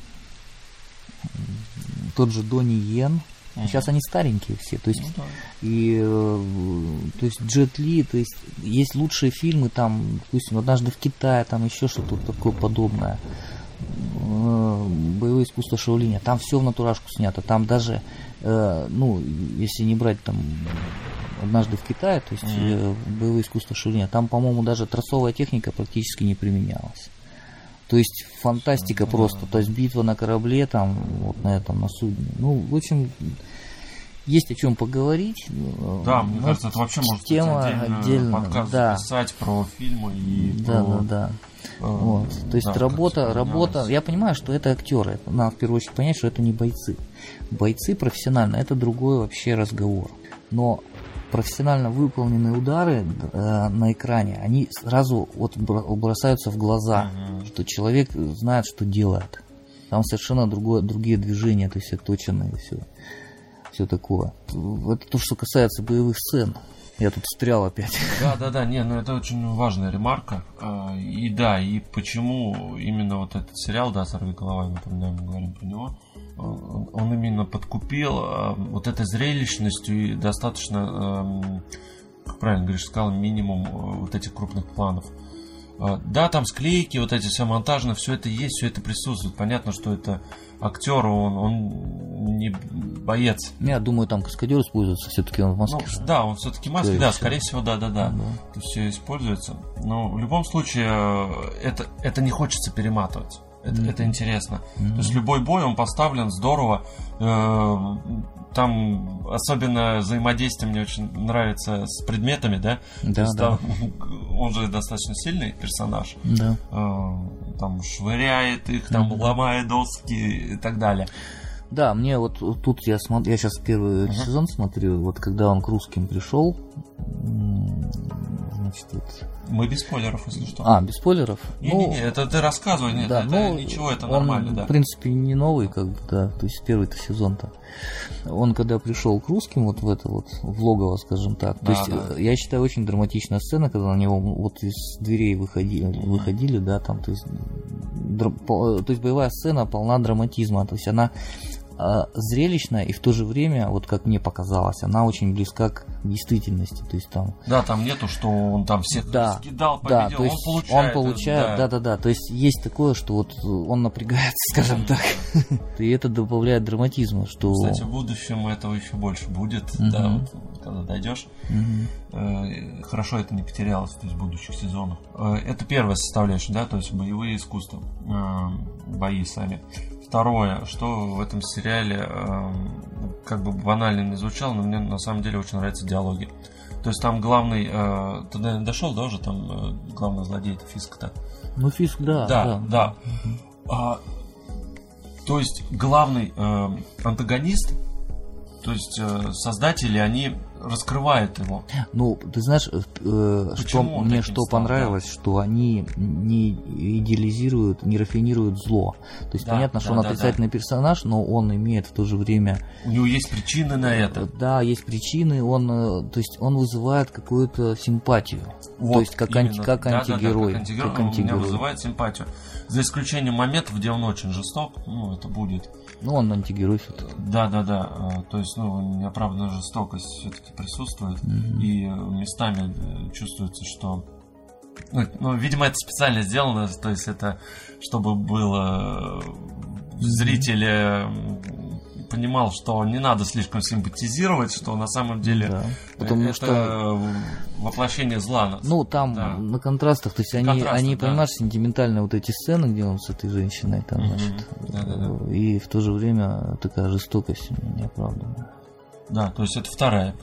тот же Донни Йен, сейчас они старенькие все, то есть Ну да. и э, то есть Джет Ли, то есть есть лучшие фильмы там, допустим, однажды в Китае, там еще что-то такое подобное. Э, Боевое искусство Шаолиня. Там все в натурашку снято. Там даже, ну, если не брать там однажды в Китае, то есть э, боевое искусство Шаолиня, там, по-моему, даже тросовая техника практически не применялась. То есть фантастика Ну, просто, то есть битва на корабле там, вот на этом, на судне. Ну, в общем, есть о чем поговорить. Да, Э, мне ну, кажется, это вообще может быть тема отдельно, отдельно, подкаст да. записать про фильмы и Да, про... да, да. э, Вот. То есть да, работа, работа. Я понимаю, что это актеры. Надо в первую очередь понять, что это не бойцы. Бойцы профессионально это другой вообще разговор. Но профессионально выполненные удары э, на экране, они сразу вот бро- бросаются в глаза, Мгм. что человек знает, что делает. Там совершенно другое, другие движения, то есть отточенные все, все такое. Это то, что касается боевых сцен. Я тут встрял опять. Да, да, да, не, ну это очень важная ремарка. А, И да, и почему именно вот этот сериал, да, «Сорви голова», мы говорим про него, он он именно подкупил а, вот этой зрелищностью и достаточно, эм, как правильно говоришь, сказал, минимум э, вот этих крупных планов. Да, там склейки, вот эти все монтажные, все это есть, все это присутствует. Понятно, что это актер, он, он не боец. Я думаю, там каскадер используется, все-таки он в Ну, Москве. же. да, он все-таки маски, Скорее да, всего. скорее всего, да, да, да. Да. Это все используется. Но в любом случае э, это, это не хочется перематывать. Это, это интересно. Мгм. То есть любой бой, он поставлен здорово. Э, Там особенно взаимодействие мне очень нравится с предметами, да? Да, есть да. там он же достаточно сильный персонаж. Да. Э, Там швыряет их, там Мгм. ломает доски и так далее. Да, мне вот вот тут я смотрю, я сейчас первый Ага. сезон смотрю, вот когда он к русским пришел, значит, вот... Мы без спойлеров, если что. А, без спойлеров? Не-не-не, это ты рассказывай, нет, да, это ну, ничего, это он, нормально, да. В принципе, не новый, как бы, да, то есть первый-то сезон-то. Он когда пришел к русским, вот в это вот, в логово, скажем так, то Да, есть, да. э, я считаю, очень драматичная сцена, когда на него вот из дверей выходили, выходили да, там, то есть, по- то есть боевая сцена полна драматизма, то есть она зрелищная и в то же время, вот как мне показалось, она очень близка к действительности, то есть там Да, там нету, что он там всех Да, скидал, да, победил, то есть он получает. он получает, да, да, да. То есть есть такое, что вот он напрягается, скажем так, и это добавляет драматизма, что. Кстати, в будущем этого еще больше будет, Мгм. да, вот, когда дойдешь. Мгм. Э, Хорошо это не потерялось, то есть в будущих сезонах. Э, Это первая составляющая, да, то есть боевые искусства, э, бои сами. Второе, что в этом сериале, э, как бы банально не звучало, но мне на самом деле очень нравятся диалоги. То есть там главный, э, ты, наверное, дошел, да, уже там э, главный злодей, это Фиск-то? Ну, Фиск, да. Да, да. А, то есть главный э, антагонист, то есть э, создатели, они раскрывают его. Ну, ты знаешь, э, э, что мне что стал, понравилось, что они не идеализируют, не рафинируют зло. То есть Да, понятно, что да, он да, отрицательный персонаж, но он имеет в то же время У него есть причины на это. Да, есть причины, он, э, то есть он вызывает какую-то симпатию. Вот, то есть как, анти- как Да-да-да, антигерой. как антигерой, как он антигерой. меня вызывает симпатию. За исключением моментов, где он очень жесток, ну, это будет. Ну, он антигерой все-таки. Да, да, да. э, То есть, ну, неоправданная жестокость все-таки присутствует. Мгм. И э, местами э, чувствуется, что. Ну, ну, видимо, это специально сделано, то есть это чтобы было э, зритель э, понимал, что не надо слишком симпатизировать, что на самом деле Да. э, Потому это что, воплощение зла. ну, там да. на контрастах, то есть они, контрастах, они да. понимаешь, сентиментальные вот эти сцены, где он с этой женщиной, там, Мгм. значит, и в то же время такая жестокость неоправданная. Да, то есть это вторая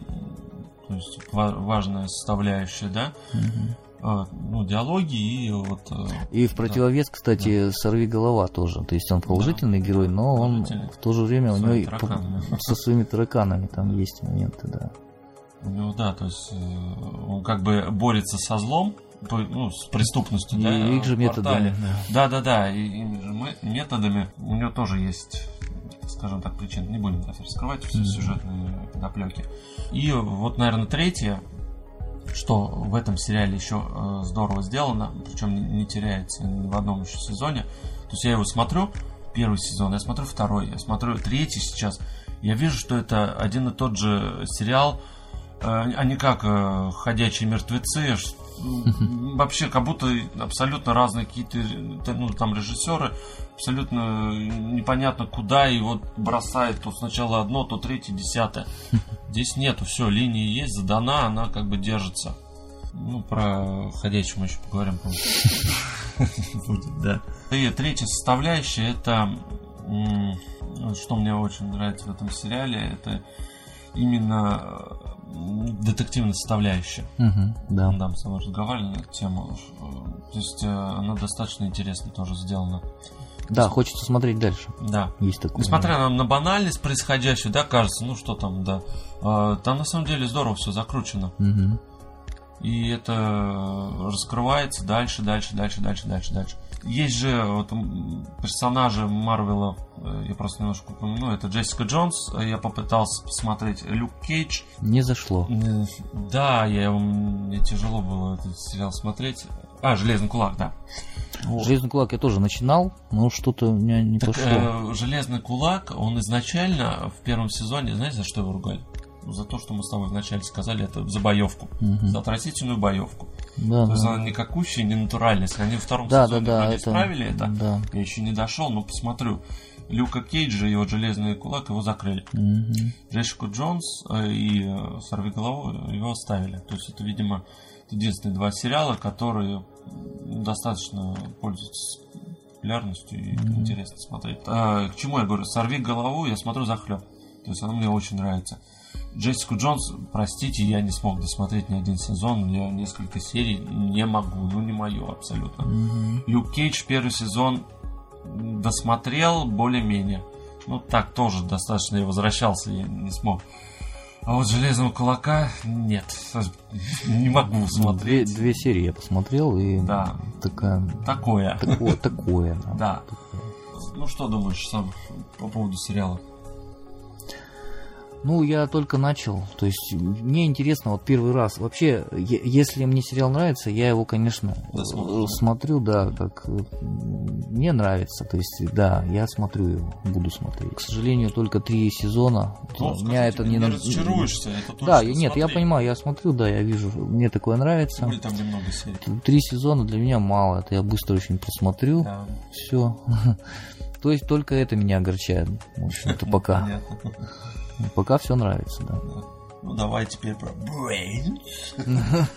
то есть ва- важная составляющая, да, Мгм. А, ну, диалоги и вот... э, И в противовес, кстати, сорви голова тоже. То есть он положительный герой, но он в то же время у него и тараканами. со своими тараканами там есть моменты, да. У него, да, то есть э, он как бы борется со злом, ну, с преступностью, И да, их же методами. да. Да, да, да, и мы- методами. У него тоже есть, скажем так, причины. Не будем раскрывать все Мгм. сюжетные подоплеки. И вот, наверное, третье, что в этом сериале еще э, здорово сделано, причем не, теряется ни в одном еще сезоне. То есть я его смотрю, первый сезон, я смотрю второй, я смотрю третий сейчас. Я вижу, что это один и тот же сериал, э, а не как э, ходячие мертвецы. М, Вообще, как будто абсолютно разные какие-то ну, там режиссеры, абсолютно непонятно куда, и вот бросает то сначала одно, то третье, десятое. Здесь нету, все, линия есть, задана, она как бы держится. Ну, про ходячего мы еще поговорим. Будет, да. И третья составляющая, это, что мне очень нравится в этом сериале, это именно э, детективная составляющая. Мгм, да. Да, мы с тобой разговаривали на эту тему. Э, То есть э, она достаточно интересно тоже сделана. Да, хочется смотреть дальше. Да. Есть такое. Несмотря на, на банальность происходящего, да, кажется, ну что там, да. там на самом деле здорово все закручено. Мгм. И это раскрывается дальше, дальше, дальше, дальше, дальше, дальше. Есть же вот персонажи Марвела, э, я просто немножко упомяну, это Джессика Джонс, э, я попытался посмотреть Люк Кейдж. Не зашло. Да, я, мне тяжело было этот сериал смотреть. А, Железный кулак, да. Вот. Железный кулак я тоже начинал, но что-то у меня не Так, пошло. э, Железный кулак, он изначально в первом сезоне, знаете, за что его ругали? За то, что мы с тобой вначале сказали, это за боевку. Мгм. За отвратительную боевку. Да, То есть да. она не какущая, не натуральная. Если они во втором Да, да, сезоне да, это. исправили это, Да. я еще не дошел, но посмотрю. Люка Кейджа и вот Железный кулак его закрыли. Мгм. Джессику Джонс э, и э, Сорви голову его оставили. То есть это, видимо, единственные два сериала, которые достаточно пользуются популярностью и Мгм. интересно смотреть. А, к чему я говорю? Сорви голову, я смотрю захлеб. То есть она мне очень нравится. Джессику Джонс, простите, я не смог досмотреть ни один сезон, я несколько серий не могу, ну не мое абсолютно. Мгм. Люк Кейдж первый сезон досмотрел более-менее. Ну, так тоже достаточно я возвращался и не смог. А вот «Железного кулака» нет, не могу Две, смотреть. две серии я посмотрел, и Да. такая, Такое. такое, такое, да. Да. Такое. Ну, что думаешь сам по поводу сериала? Ну, я только начал. То есть, мне интересно, вот первый раз. Вообще, е- если мне сериал нравится, я его, конечно, Досмотришь, э, смотрю, да, как э, мне нравится. То есть, да, я смотрю его, буду смотреть. К сожалению, только три сезона. Ну, Меня скажи, это не не разочаруешься, это точно. Да, я- нет, я Смотри. понимаю, я смотрю, да, я вижу, мне такое нравится. Более там немного серий. Три сезона для меня мало, это я быстро очень просмотрю. Да. Все. То есть только это меня огорчает. В общем-то, пока. Понятно. Пока все нравится, да. Ну, давай теперь про Brain.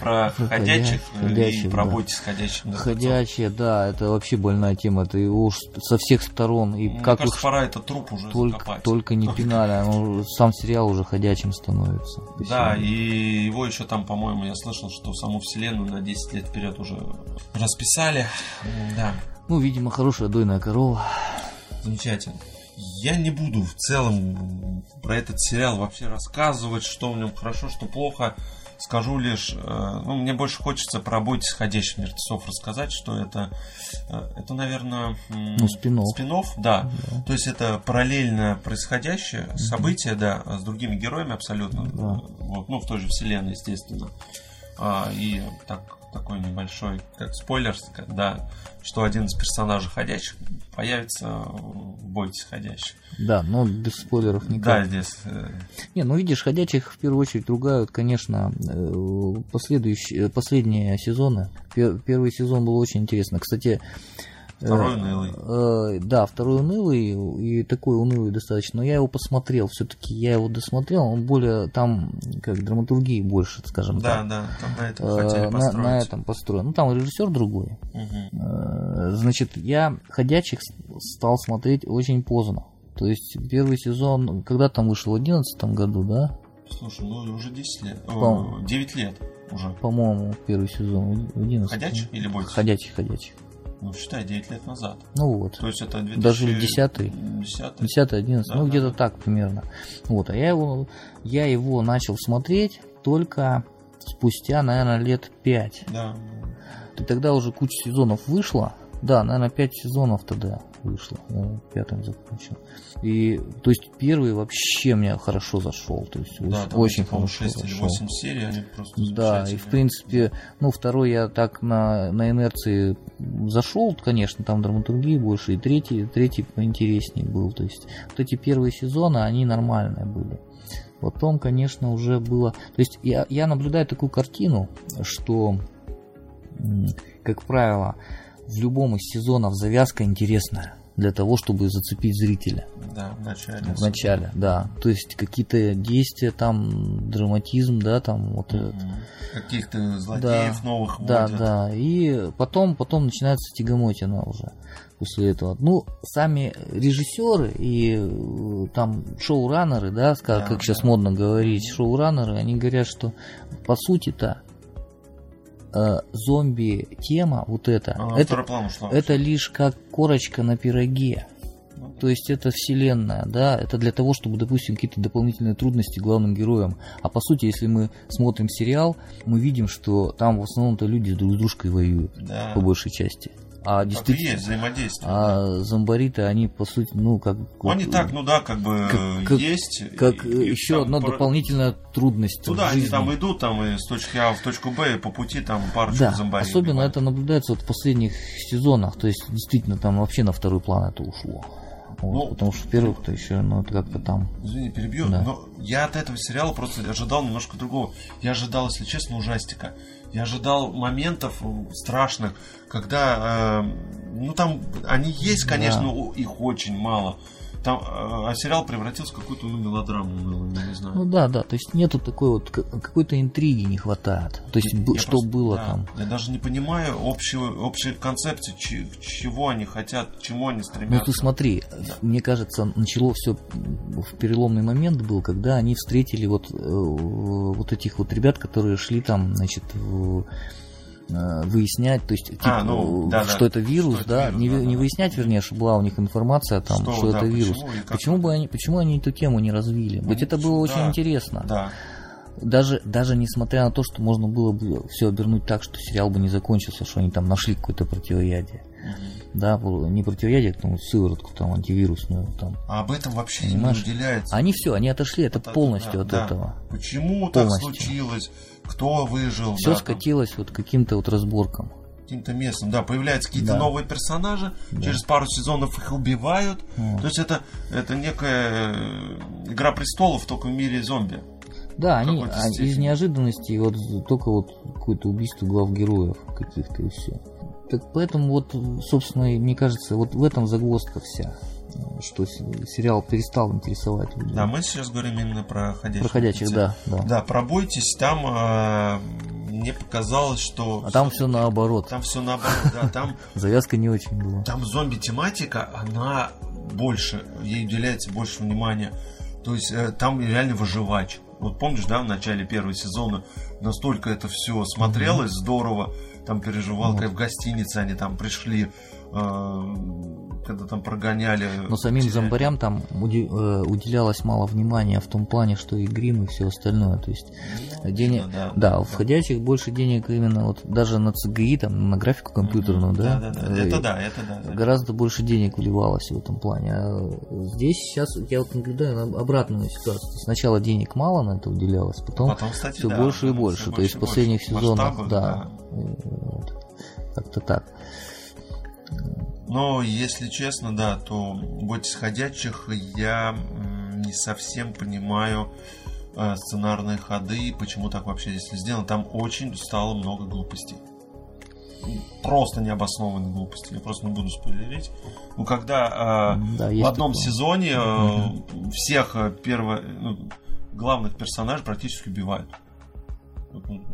Про, ходячих, ходя- ходячих, и про бойтесь ходячих. мертвецов. Ходячие, да, это вообще больная тема. Это его уж со всех сторон. И как их пора этот труп уже только, закопать. только не пинали, сам сериал уже ходячим становится. Да, и его еще там, по-моему, я слышал, что саму вселенную на 10 лет вперед уже расписали. Да, Ну, видимо, хорошая дойная корова. замечательно. Я не буду в целом про этот сериал вообще рассказывать, что в нем хорошо, что плохо. Скажу лишь, э, ну, мне больше хочется про «Бойтесь ходячих мертвецов» рассказать, что это, э, это, наверное... Ну, спин-офф. спин-офф, да. То есть это параллельно происходящее событие, да, с другими героями абсолютно. Да. Вот, ну, в той же вселенной, естественно. А, и так, такой небольшой, как спойлер, да, что один из персонажей ходячих появится в «Бойтесь ходячих». Да, но без спойлеров Да, никак. здесь. э, Не, ну видишь, ходячих в первую очередь ругают, конечно, э, последующие, последние сезоны. Пер- Первый сезон был очень интересно. Кстати, э, Второй унылый. э, да, второй унылый и такой унылый достаточно. Но я его посмотрел, все-таки я его досмотрел. Он более там, как драматургии больше, скажем Да, так. да, там на этом Э, хотели построить. на этом построен. Ну, там режиссер другой. Мгм. Э, Значит, я ходячих стал смотреть очень поздно. То есть первый сезон, когда там вышел, в 2011 году, да? Слушай, ну уже 10 лет. о, По- 9 лет уже. По-моему, первый сезон, в 11 Ходячих или «Бойтесь»? Ходячих, ходячих. Ну, считай, 9 лет назад. Ну вот. То есть это 2010 Даже 10-й. 10 10 11 Да, ну да, где-то да. так примерно. Вот, а я его, я его начал смотреть только спустя, наверное, лет 5. Да. И тогда уже куча сезонов вышла. Да, наверное, 5 сезонов тогда вышло. Я пятым закончил. И, то есть, первый вообще мне хорошо зашел. То есть, Да, там, очень по-моему, хорошо 6 или зашел. 8 серий, они просто Да, и в принципе, ну, второй я так на, на инерции зашел, конечно, там драматургии больше, и третий, третий поинтереснее был. То есть, вот эти первые сезоны, они нормальные были. Потом, конечно, уже было... То есть, я, я наблюдаю такую картину, что, как правило, в любом из сезонов завязка интересная для того, чтобы зацепить зрителя. Да, в начале. В начале, да. То есть какие-то действия, там, драматизм, да, там вот этот. Мгм. Каких-то злодеев новых Да, вводят. да. И потом, потом начинается тягомотина уже после этого. Ну, сами режиссеры и э, там шоураннеры, да, как, Да, как сейчас да. модно говорить, шоураннеры, они говорят, что по сути-то э, зомби-тема вот эта, это, план ушла. это лишь как корочка на пироге. Ну, То есть это вселенная, да, это для того, чтобы, допустим, какие-то дополнительные трудности главным героям. А по сути, если мы смотрим сериал, мы видим, что там в основном-то люди друг с дружкой воюют, Да. по большей части. А и действительно, есть взаимодействие. а зомбариты, они по сути, ну как... Ну, Они так, ну да, как бы Как- есть. как и- и еще там одна про- дополнительная трудность Ну в да, они жизни. там идут, там и с точки А в точку Б, и по пути там парочку Да, зомбарей особенно убивают. это наблюдается вот в последних сезонах, то есть действительно там вообще на второй план это ушло. Вот, Ну, потому что в первых-то еще, ну, это как-то там... Извини, перебью, Да. но я от этого сериала просто ожидал немножко другого. Я ожидал, если честно, ужастика. Я ожидал моментов страшных, когда, э, ну там, они есть, конечно, Да. но их очень мало. Там, э, а сериал превратился в какую-то ну, мелодраму, ну, я не знаю. Ну да, да, то есть нету такой вот, какой-то интриги не хватает. То есть, б- Я что просто- было да, там. Я даже не понимаю общего, общей концепции, чи- чего они хотят, к чему они Ну стремятся. ты смотри, мне кажется, начало все в переломный момент был, когда они встретили вот, э, вот этих вот ребят, которые шли там, значит, в- выяснять, то есть, типа, А, ну, да, что да. это вирус, Что это да, вирус, не, да, не выяснять, вернее, что была у них информация там, Что, что, да, это вирус. почему Почему это? бы они, почему они эту тему не развили? Ведь это было да. очень интересно. Да. Даже, даже несмотря на то, что можно было бы все обернуть так, что сериал бы не закончился, что они там нашли какое-то противоядие. Да, не противоядие, а сыворотку там антивирусную там. А об этом вообще Понимаешь? не уделяется. Они все, они отошли, это Да, полностью да, от да. этого. Почему так Полностью. случилось? Кто выжил? Все да, там, скатилось вот к каким-то вот разборкам. каким-то местом. Да, появляются какие-то Да. новые персонажи, через пару сезонов их убивают. Вот. То есть это, это некая э, игра престолов только в мире зомби. Да, они, степени. из неожиданности вот только вот какое-то убийство глав героев каких-то и все. Так поэтому вот, собственно, мне кажется, вот в этом загвоздка вся, что сериал перестал интересовать людей. Да, мы сейчас говорим именно про ходячих. Мертвецов. да, да. Да, пробойтесь, там э, мне показалось, что... А там все наоборот. Там все наоборот, да, там, Завязка не очень была. там зомби-тематика, она больше, ей уделяется больше внимания. То есть э, там реально выживач. Вот помнишь, да, в начале первого сезона настолько это все смотрелось здорово, там переживал, Вот. в гостинице они там пришли, э, когда там прогоняли. Но самим теряли. зомбарям там э, уделялось мало внимания в том плане, что и грим, и все остальное. То есть Ну, денег, да, да, у входящих больше денег именно вот даже на CGI, там, на графику компьютерную, да, Да, да, да. Это да, это да. да. гораздо больше денег вливалось в этом плане. А здесь сейчас я вот наблюдаю на обратную ситуацию. Сначала денег мало на это уделялось, потом, Потом, кстати, все да, больше и больше. То есть в последних сезонах, да, э, вот, как-то так. Но, если честно, да, то «Бойтесь ходячих» я не совсем понимаю э, сценарные ходы, почему так вообще здесь сделано. Там очень стало много глупостей. Просто необоснованных глупостей. Я просто не буду спойлерить. Ну, когда э, Да, в одном такое. сезоне э, всех э, перво- ну, главных персонажей практически убивают.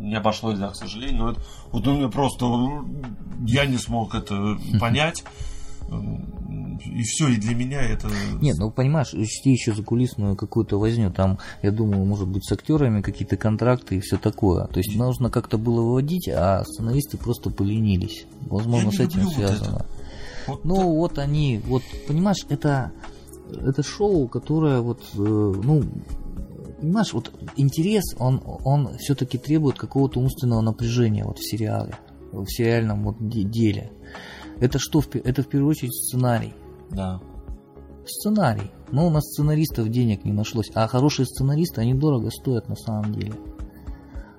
Не обошлось, да, к сожалению, но это, вот у меня просто э, я не смог это понять. И все, и для меня это... Нет, ну понимаешь, учти еще закулисную какую-то возню. Там, я думаю, может быть, с актерами какие-то контракты и все такое. То есть нужно как-то было выводить, а сценаристы просто поленились. Возможно, с этим вот связано. это. Вот Ну, вот они, вот, понимаешь, это, это шоу, которое вот, э, ну, понимаешь, вот интерес, он, он все-таки требует какого-то умственного напряжения вот в сериале, в сериальном вот де- деле. Это что? Это в первую очередь сценарий. Да. Сценарий. Но у нас сценаристов денег не нашлось. А хорошие сценаристы, они дорого стоят на самом деле.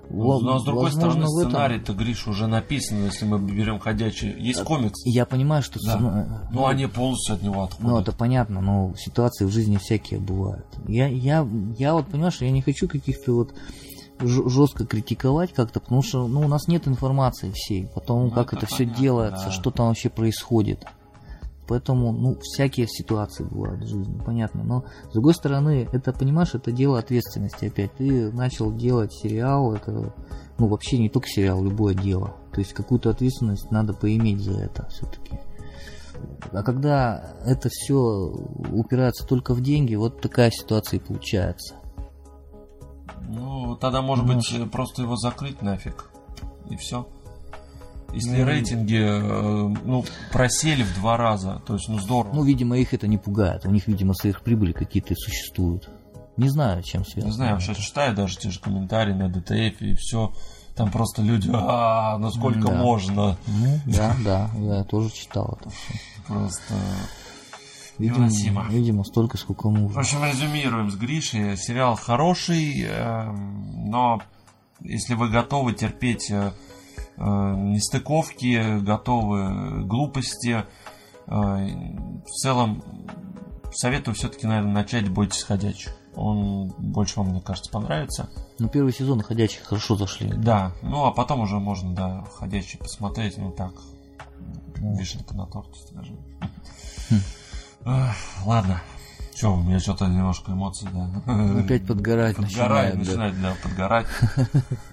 Но, с другой возможно, стороны, сценарий-то, Гриш, уже написан, если мы берем ходячие. Есть комикс, Я понимаю, что Да. сцена- но они полностью от него отходят. Ну, это понятно, но ситуации в жизни всякие бывают. Я, я, я вот, понимаешь, я не хочу каких-то вот жестко критиковать как-то, потому что ну, у нас нет информации всей, потом Ну, как это это, все понятно, делается, да. что там вообще происходит. Поэтому, ну, всякие ситуации бывают в жизни, понятно. Но, с другой стороны, это, понимаешь, это дело ответственности опять. Ты начал делать сериал, это, ну, вообще не только сериал, любое дело. То есть, какую-то ответственность надо поиметь за это все-таки. А когда это все упирается только в деньги, вот такая ситуация и получается. Ну, тогда, может Ну, быть, просто его закрыть нафиг. И все. Если Ну, рейтинги, э, ну, просели в два раза, то есть, ну, здорово. Ну, видимо, их это не пугает. У них, видимо, сверхприбыли какие-то существуют. Не знаю, чем связано. не знаю, я сейчас читаю даже те же комментарии на ДТФ и все. Там просто люди, а, ну сколько Да. можно. Ну, да, да, я тоже читал это все. Просто... Видимо, Невыносимо. видимо, столько, сколько В нужно. общем, резюмируем с Гришей. Сериал хороший, эм, но если вы готовы терпеть э, нестыковки, готовы глупости, э, в целом советую все-таки, наверное, начать «Бойтесь ходячих». Он больше вам, мне кажется, понравится. Ну, первый сезон ходячих хорошо зашли. Да, ну а потом уже можно, да, «Ходячий» посмотреть, ну так, вишенка на торте, скажем. Ах, Ладно. Че, у меня что-то немножко эмоций, да. Опять подгорать начинает. да. начинает, да, подгорать.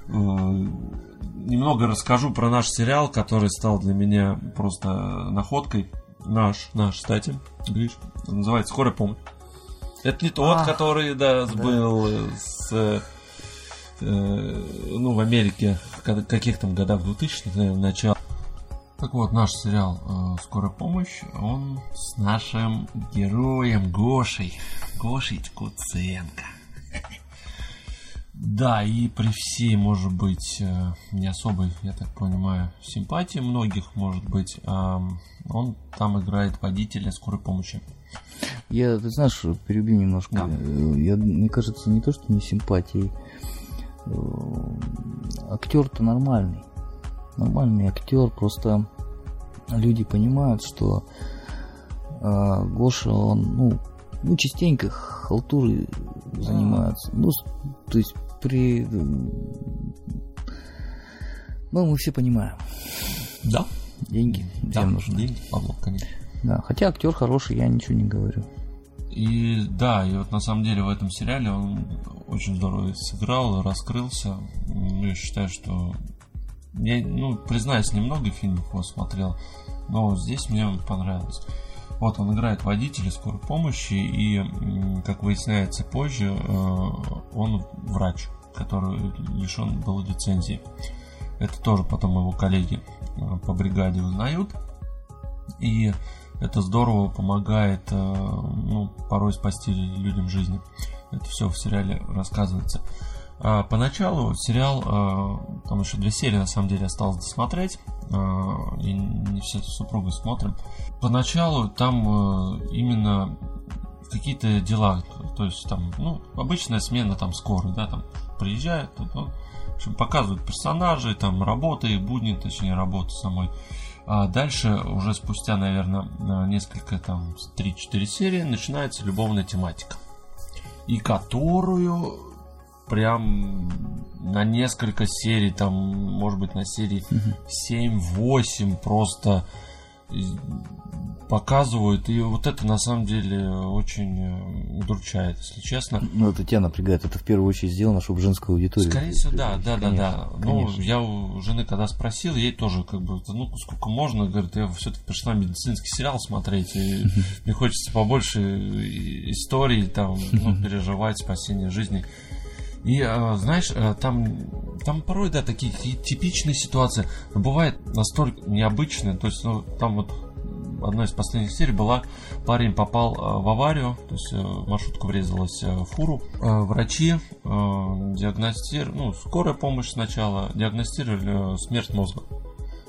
Э, Немного расскажу про наш сериал, который стал для меня просто находкой. Наш, наш, кстати, Гриш. Называется «Скорая помощь». Это не тот, А, который, да, был э, с... э, ну, в Америке, в каких там годах 2000-х, наверное, начало. Так вот, наш сериал э, «Скорая помощь», он с нашим героем Гошей. Гошей Куценко. Да, и при всей, может быть, э, не особой, я так понимаю, симпатии многих, может быть, он там играет водителя скорой помощи. Я, ты знаешь, перебью немножко. Да. Э, я, мне кажется, не то, что не симпатии. Э, актер-то нормальный. Нормальный актер, просто люди понимают, что э, Гоша, он, ну, ну, частенько халтурой занимается. Ну, то есть при... Ну, мы все понимаем. Да. Деньги. Да, нужны. Деньги, Павлов, конечно. Да, хотя актер хороший, я ничего не говорю. И да, и вот на самом деле в этом сериале он очень здорово сыграл, раскрылся. Ну, я считаю, что я, ну, признаюсь, немного фильмов его смотрел, но здесь мне понравилось. Вот он играет водителя скорой помощи, и, как выясняется позже, э, он врач, который лишен был лицензии. Это тоже потом его коллеги э, по бригаде узнают. И это здорово помогает э, ну, порой спасти людям жизни. Это все в сериале рассказывается. А поначалу сериал, там еще две серии на самом деле осталось досмотреть. И не все с супругой смотрим поначалу там именно какие-то дела, то есть там, ну, обычная смена там скорой, да, там приезжает, ну, в общем, показывают персонажей, там работы, их будни, точнее, работы самой. А дальше, уже спустя, наверное, несколько, там, 3-4 серии, начинается любовная тематика. И которую прям на несколько серий, там, может быть, на серии 7-8 просто показывают, и вот это на самом деле очень э, удручает, если честно. Ну, это тебя напрягает, это в первую очередь сделано, чтобы женскую аудиторию. Скорее всего, да, да, да, да. Ну, я у жены когда спросил, ей тоже как бы, ну, сколько можно, говорит, я все-таки пришла медицинский сериал смотреть, и мне хочется побольше историй, там, ну, переживать спасение жизни. И, э, знаешь, э, там, там порой, да, такие типичные ситуации, но бывает настолько необычные, то есть, ну, там вот одной из последних серий была, парень попал э, в аварию, то есть маршрутка врезалась в фуру. Врачи диагностировали, ну, скорая помощь сначала, диагностировали смерть мозга.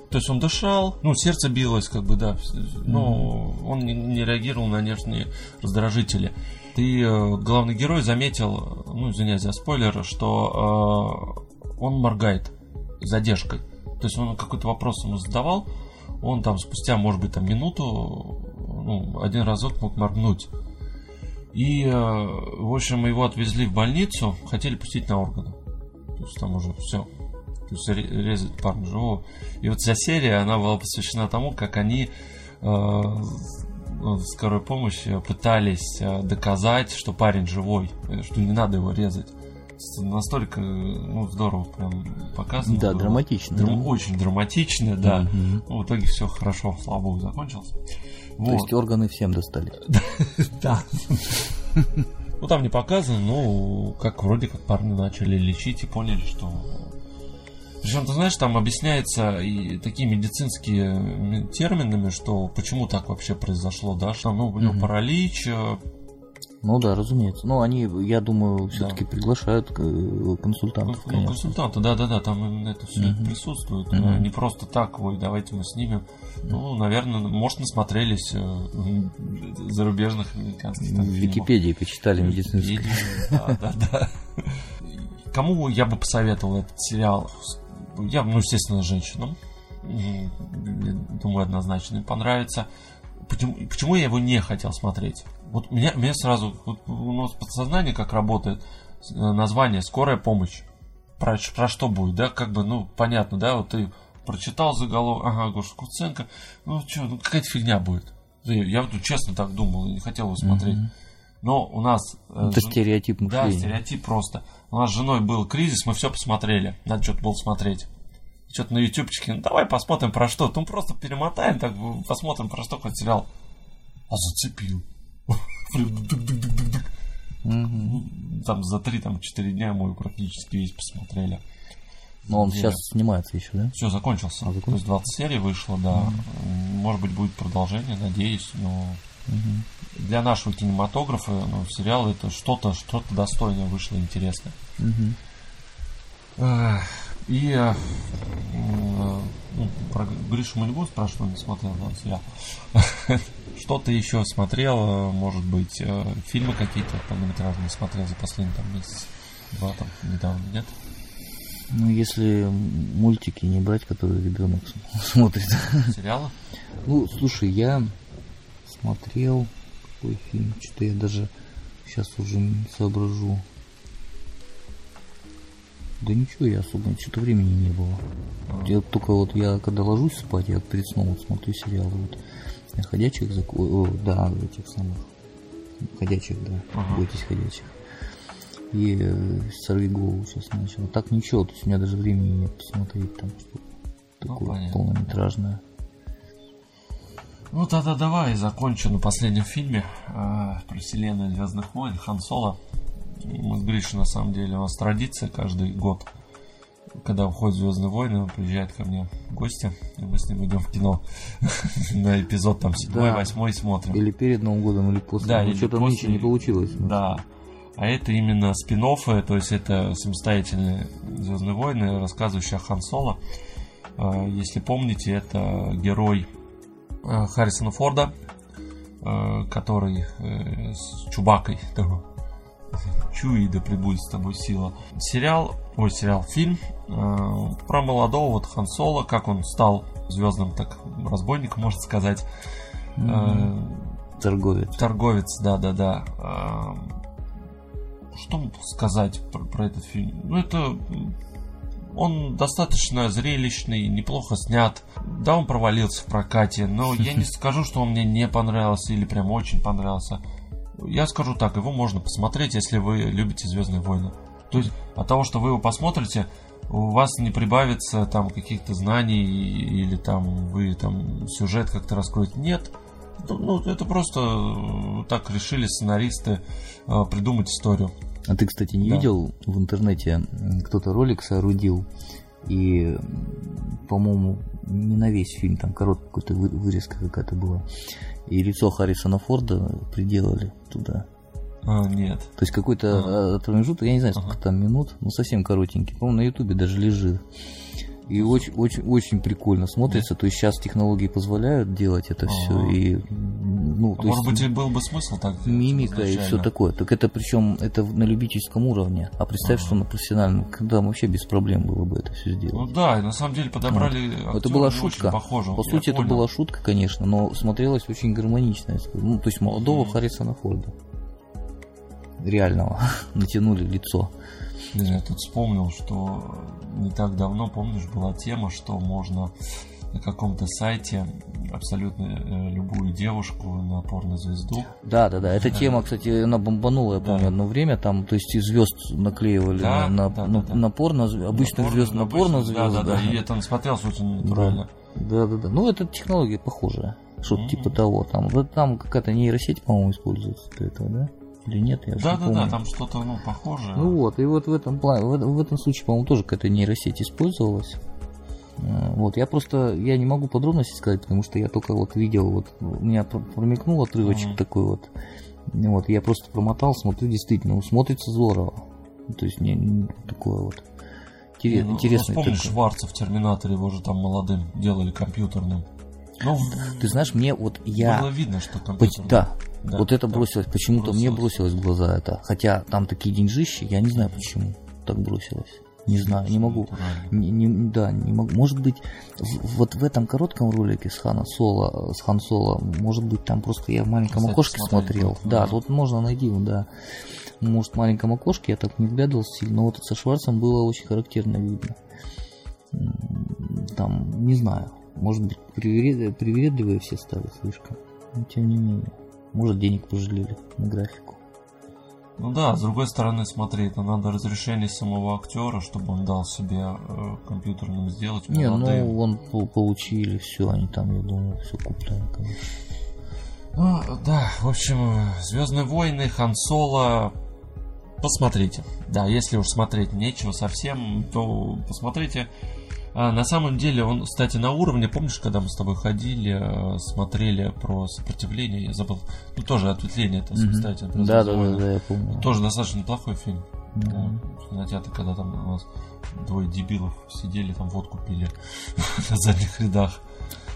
То есть он дышал, ну, сердце билось, как бы, да, но он не реагировал на нервные раздражители. Ты, э, главный герой, заметил, ну, извиняюсь за спойлер, что э, он моргает задержкой. То есть он какой-то вопрос ему задавал, он там спустя, может быть, там минуту, ну, один разок мог моргнуть. И, э, в общем, его отвезли в больницу, хотели пустить на органы. То есть там уже все. То есть резать парня живого. И вот вся серия, она была посвящена тому, как они э, скорой помощи пытались э, доказать, что парень живой, э, что не надо его резать. Настолько ну, здорово прям показано. Да, было. драматично. Драм- очень драматично, да. Угу. Ну, в итоге все хорошо, слава богу, закончилось. Вот. То есть органы всем достали. Да. Ну там не показано, но как вроде как парни начали лечить и поняли, что причем, ты знаешь, там объясняется и такие медицинские терминами, что почему так вообще произошло, да, что ну, у него угу. паралич. Э, ну да, разумеется. Ну, они, я думаю, все-таки да. приглашают э, консультантов. Ну, конечно. консультанты, да, да, да, там именно это все угу. присутствует. Угу. Не просто так, ой, давайте мы снимем. Ну, наверное, может, насмотрелись э, зарубежных американских. В Википедии почитали медицинские. Да, да, да. Кому я бы посоветовал этот сериал? Я, ну, естественно, женщинам. Думаю, однозначно им понравится. Почему, почему я его не хотел смотреть? Вот меня, меня сразу, вот у нас подсознание как работает, э, название «Скорая помощь». Про, про что будет, да, как бы, ну, понятно, да, вот ты прочитал заголовок, ага, Гоша Куценко, ну, что, ну, какая-то фигня будет. Я, вот честно так думал, не хотел его смотреть. Mm-hmm. Но у нас... Э, Это жен... стереотип мышления. Да, стереотип просто. У нас с женой был кризис, мы все посмотрели. Надо что-то было смотреть. Что-то на ютубчике. Ну, давай посмотрим про что. Ну, просто перемотаем, так посмотрим про что хоть сериал. А зацепил. там за 3-4 дня мы практически весь посмотрели. Но он сейчас снимается еще, да? Все, закончился. А, закончился? То есть 20 серий вышло, да. Может быть, будет продолжение, надеюсь, но Мгм. для нашего кинематографа ну, сериал это что-то, что-то достойное вышло, интересное. Эх, И э, ну, про Гришу спрашивать, он не смотрел да, сериал. Что ты еще смотрел, может быть, э, фильмы какие-то полнометражные смотрел за последний там месяц, два там недавно, нет? Ну, если мультики не брать, которые ребенок смотрит. Сериалы? Ну, слушай, я смотрел какой фильм, что-то я даже сейчас уже не соображу. Да ничего, я особо, что-то времени не было. Я только вот, я когда ложусь спать, я перед сном вот смотрю сериалы, вот, ходячих, зак- о, да, этих самых, ходячих, да, Ага. бойтесь ходячих. И э, сорви голову сейчас начал. Так ничего, то есть у меня даже времени нет посмотреть там что такое понятно. полнометражное. Ну тогда давай закончу на последнем фильме э, про вселенную Звездных войн Хан Соло. Мы с Гришей на самом деле у нас традиция каждый год, когда выходит Звездные войны, он приезжает ко мне в гости, и мы с ним идем в кино на эпизод там седьмой, Да. восьмой смотрим. Или перед Новым годом, или после. Да, Ну, или что-то после. нынче не получилось. Да. А это именно спин то есть это самостоятельные Звездные войны, рассказывающие о Хан Соло. Э, Если помните, это герой Харрисона Форда, э, который э, с Чубакой. Чуи, да пребудет с тобой сила. Сериал, ой, сериал, фильм э, про молодого вот Хан Соло, как он стал звездным так разбойником, можно сказать. Э, Торговец. Торговец, да, да, да. Что сказать про, про этот фильм? Ну, это он достаточно зрелищный, неплохо снят. Да, он провалился в прокате, но я не скажу, что он мне не понравился или прям очень понравился. Я скажу так, его можно посмотреть, если вы любите Звездные войны. То есть от того, что вы его посмотрите, у вас не прибавится там каких-то знаний или там вы там сюжет как-то раскроете. Нет. Ну, это просто э, так решили сценаристы э, придумать историю. А ты, кстати, не Да. видел в интернете, кто-то ролик соорудил, и, по-моему, не на весь фильм, там короткая какая-то вы- вырезка какая-то была. И лицо Харрисона Форда приделали туда. А, нет. То есть какой-то Ага. э, промежуток, я не знаю, сколько Ага. там минут, ну совсем коротенький. По-моему, на Ютубе даже лежит. И очень, очень, очень прикольно смотрится. То есть сейчас технологии позволяют делать это все. Ага. И ну, А то может есть быть, был бы смысл так сделать мимика и все такое. Так это причем это на любительском уровне. А представь, Ага. что на профессиональном, когда вообще без проблем было бы это все Ну сделать. да, и на самом деле подобрали Это актера была шутка. похожего. По сути, это понял. была шутка, конечно, но смотрелось очень гармонично. я скажу. Ну, то есть молодого Мгм. Харрисона Форда. Реального. Натянули лицо. Блин, Я тут вспомнил, что не так давно, помнишь, была тема, что можно на каком-то сайте абсолютно э, любую девушку на порнозвезду. Да, да, да. Эта тема, кстати, она бомбанула, я помню, Да. одно время. Там, то есть, и звезд наклеивали Да, на, да, на- да, да. на порно, обычных звезд на порно звезд. Да, да, да, и это смотрелось очень натурально. Да, да, да. Ну, это технология похожая. Что-то Мгм. типа того. Там, там какая-то нейросеть, по-моему, используется для этого, да? Или нет? Я Да, не да, помню. да, там что-то ну, похожее. Ну вот, и вот в этом плане, в, в этом случае, по-моему, тоже какая-то нейросеть использовалась. Э, Вот, я просто, я не могу подробности сказать, потому что я только вот видел, вот, у меня пр- промелькнул отрывочек Мгм. такой вот, вот, я просто промотал, смотрю, действительно, ну, смотрится здорово. Ну, То есть, не, не такое вот, интерес- ну, ну, вспомни такой. Шварца в Терминаторе, его же там молодым делали компьютерным. Ну, Ты знаешь, мне вот я... было видно, что компьютерным. Да, Да, вот это да. бросилось, почему-то мне Бросилось. бросилось в глаза это. Хотя там такие деньжищи, я не знаю почему так бросилось. Не знаю, не могу. Не, не- да, не могу. Может быть, в- вот в этом коротком ролике с Хана Соло, с Хан Соло, может быть, там просто я в маленьком Кстати, окошке смотрел. Да, да. вот можно найти, да. Может, в маленьком окошке я так не вглядывался сильно, но вот со Шварцем было очень характерно видно. Там, не знаю, может быть, приверед- привередливые все стали слишком. Но тем не менее. Может, денег пожалели на графику. Ну да, с другой стороны, смотри, это надо разрешение самого актера, чтобы он дал себе э, компьютерным сделать Не, молодым. ну он по- получили, все, они там, я думаю, все куплено, конечно. Ну, да, в общем, Звездные войны, Хан Соло посмотрите. Да, если уж смотреть нечего совсем, то посмотрите. А, на самом деле он, кстати, на уровне, помнишь, когда мы с тобой ходили, э, смотрели про сопротивление, я забыл, ну тоже ответвление, это, Мгм. кстати, Да, да, да, да, я помню. Тоже достаточно неплохой фильм. Мгм. В кинотеатре, когда там у нас двое дебилов сидели, там водку пили на задних рядах.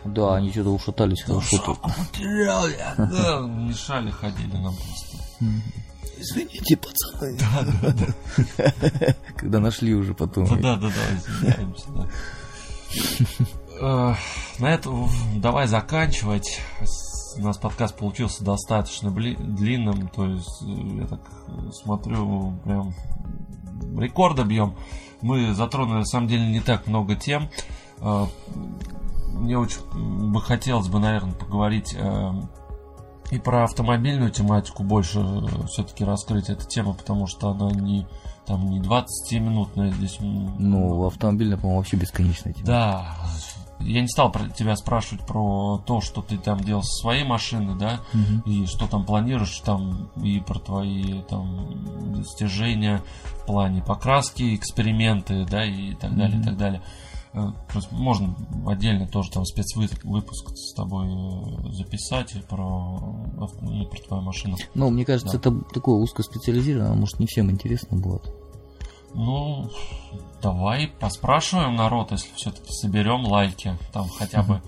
Да, они что-то ушатались хорошо тут. Шапку потерял я. Да, мешали, ходили нам просто. Извините, пацаны. Когда нашли уже потом. Да, да, да, да, извиняемся, да. Э, На этом давай заканчивать. У нас подкаст получился достаточно длинным, то есть э, я так э, смотрю, прям рекорда бьем. Мы затронули на самом деле не так много тем. Мне очень бы хотелось бы, наверное, поговорить э, и про автомобильную тематику больше все-таки раскрыть эту тему, потому что она не там не 20-минутная здесь. Ну, автомобильная, по-моему, вообще бесконечная тема. да. Я не стал про тебя спрашивать про то, что ты там делал со своей машины, да, Мгм. и что там планируешь там, и про твои там достижения в плане покраски, эксперименты, да, и так далее, и Мгм. так далее. Э, Просто можно отдельно тоже там спецвыпуск с тобой э, записать про, и про твою машину. Ну, мне кажется, Да. это такое узкоспециализированное, может, не всем интересно будет. Ну, давай поспрашиваем народ, если все-таки соберем лайки, там хотя бы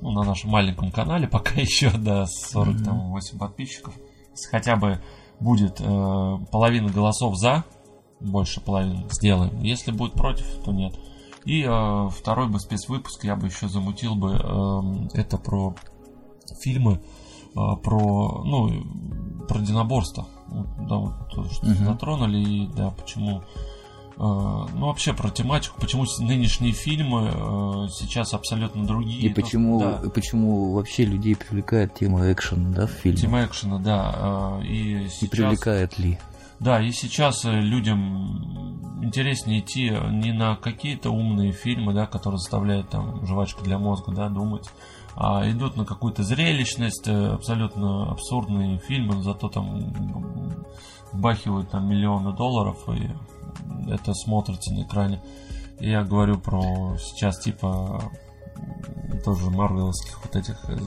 ну, на нашем маленьком канале, пока еще до 48 подписчиков. Если хотя бы будет э, половина голосов за, больше половины сделаем. Если будет против, то нет. И э, второй бы спецвыпуск я бы еще замутил бы. эм, это про фильмы, э, про, ну, про единоборство. Да, вот то, что Мгм. затронули, и да, почему э, ну, вообще про тематику, почему нынешние фильмы э, сейчас абсолютно другие. И То, почему, да, и почему вообще людей привлекает тема экшена, да, в фильме? тема экшена, да. э, И И сейчас... привлекает ли? Да, и сейчас э, людям интереснее идти не на какие-то умные фильмы, да, которые заставляют там жвачку для мозга, да, думать, а идут на какую-то зрелищность, э, абсолютно абсурдные фильмы, зато там м, вбахивают там миллионы долларов, и это смотрится на экране. И я говорю про сейчас типа тоже марвеловских вот этих э,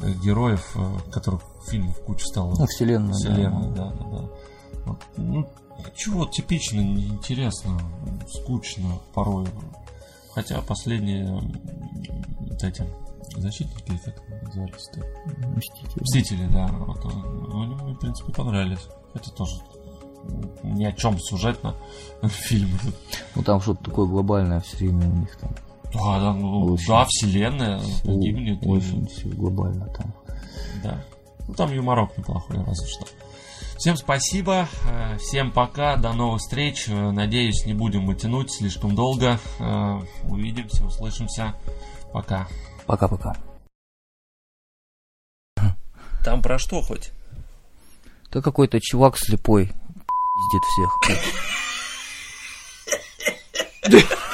э, героев, э, которых фильмов куча стало. Ну, вселенная, да. Вселенная, да, да, да. Вот, ну, чего типично, неинтересно, скучно порой. Хотя последние вот эти защитники, как назывались-то? Мстители. Мстители, да. Вот, ну, они мне, в принципе, понравились. Это тоже ни о чем сюжетно фильм. Ну, там что-то такое глобальное все время у них там. Да, да, ну, Очень. да, вселенная погибнет. и- Очень все глобально там. Да. Ну, там юморок неплохой, разве что. Всем спасибо, э, всем пока, до новых встреч. Э, Надеюсь, не будем мы тянуть слишком долго. Э, Увидимся, услышимся. Пока. Пока-пока. Там про что хоть? Да какой-то чувак слепой пиздит всех.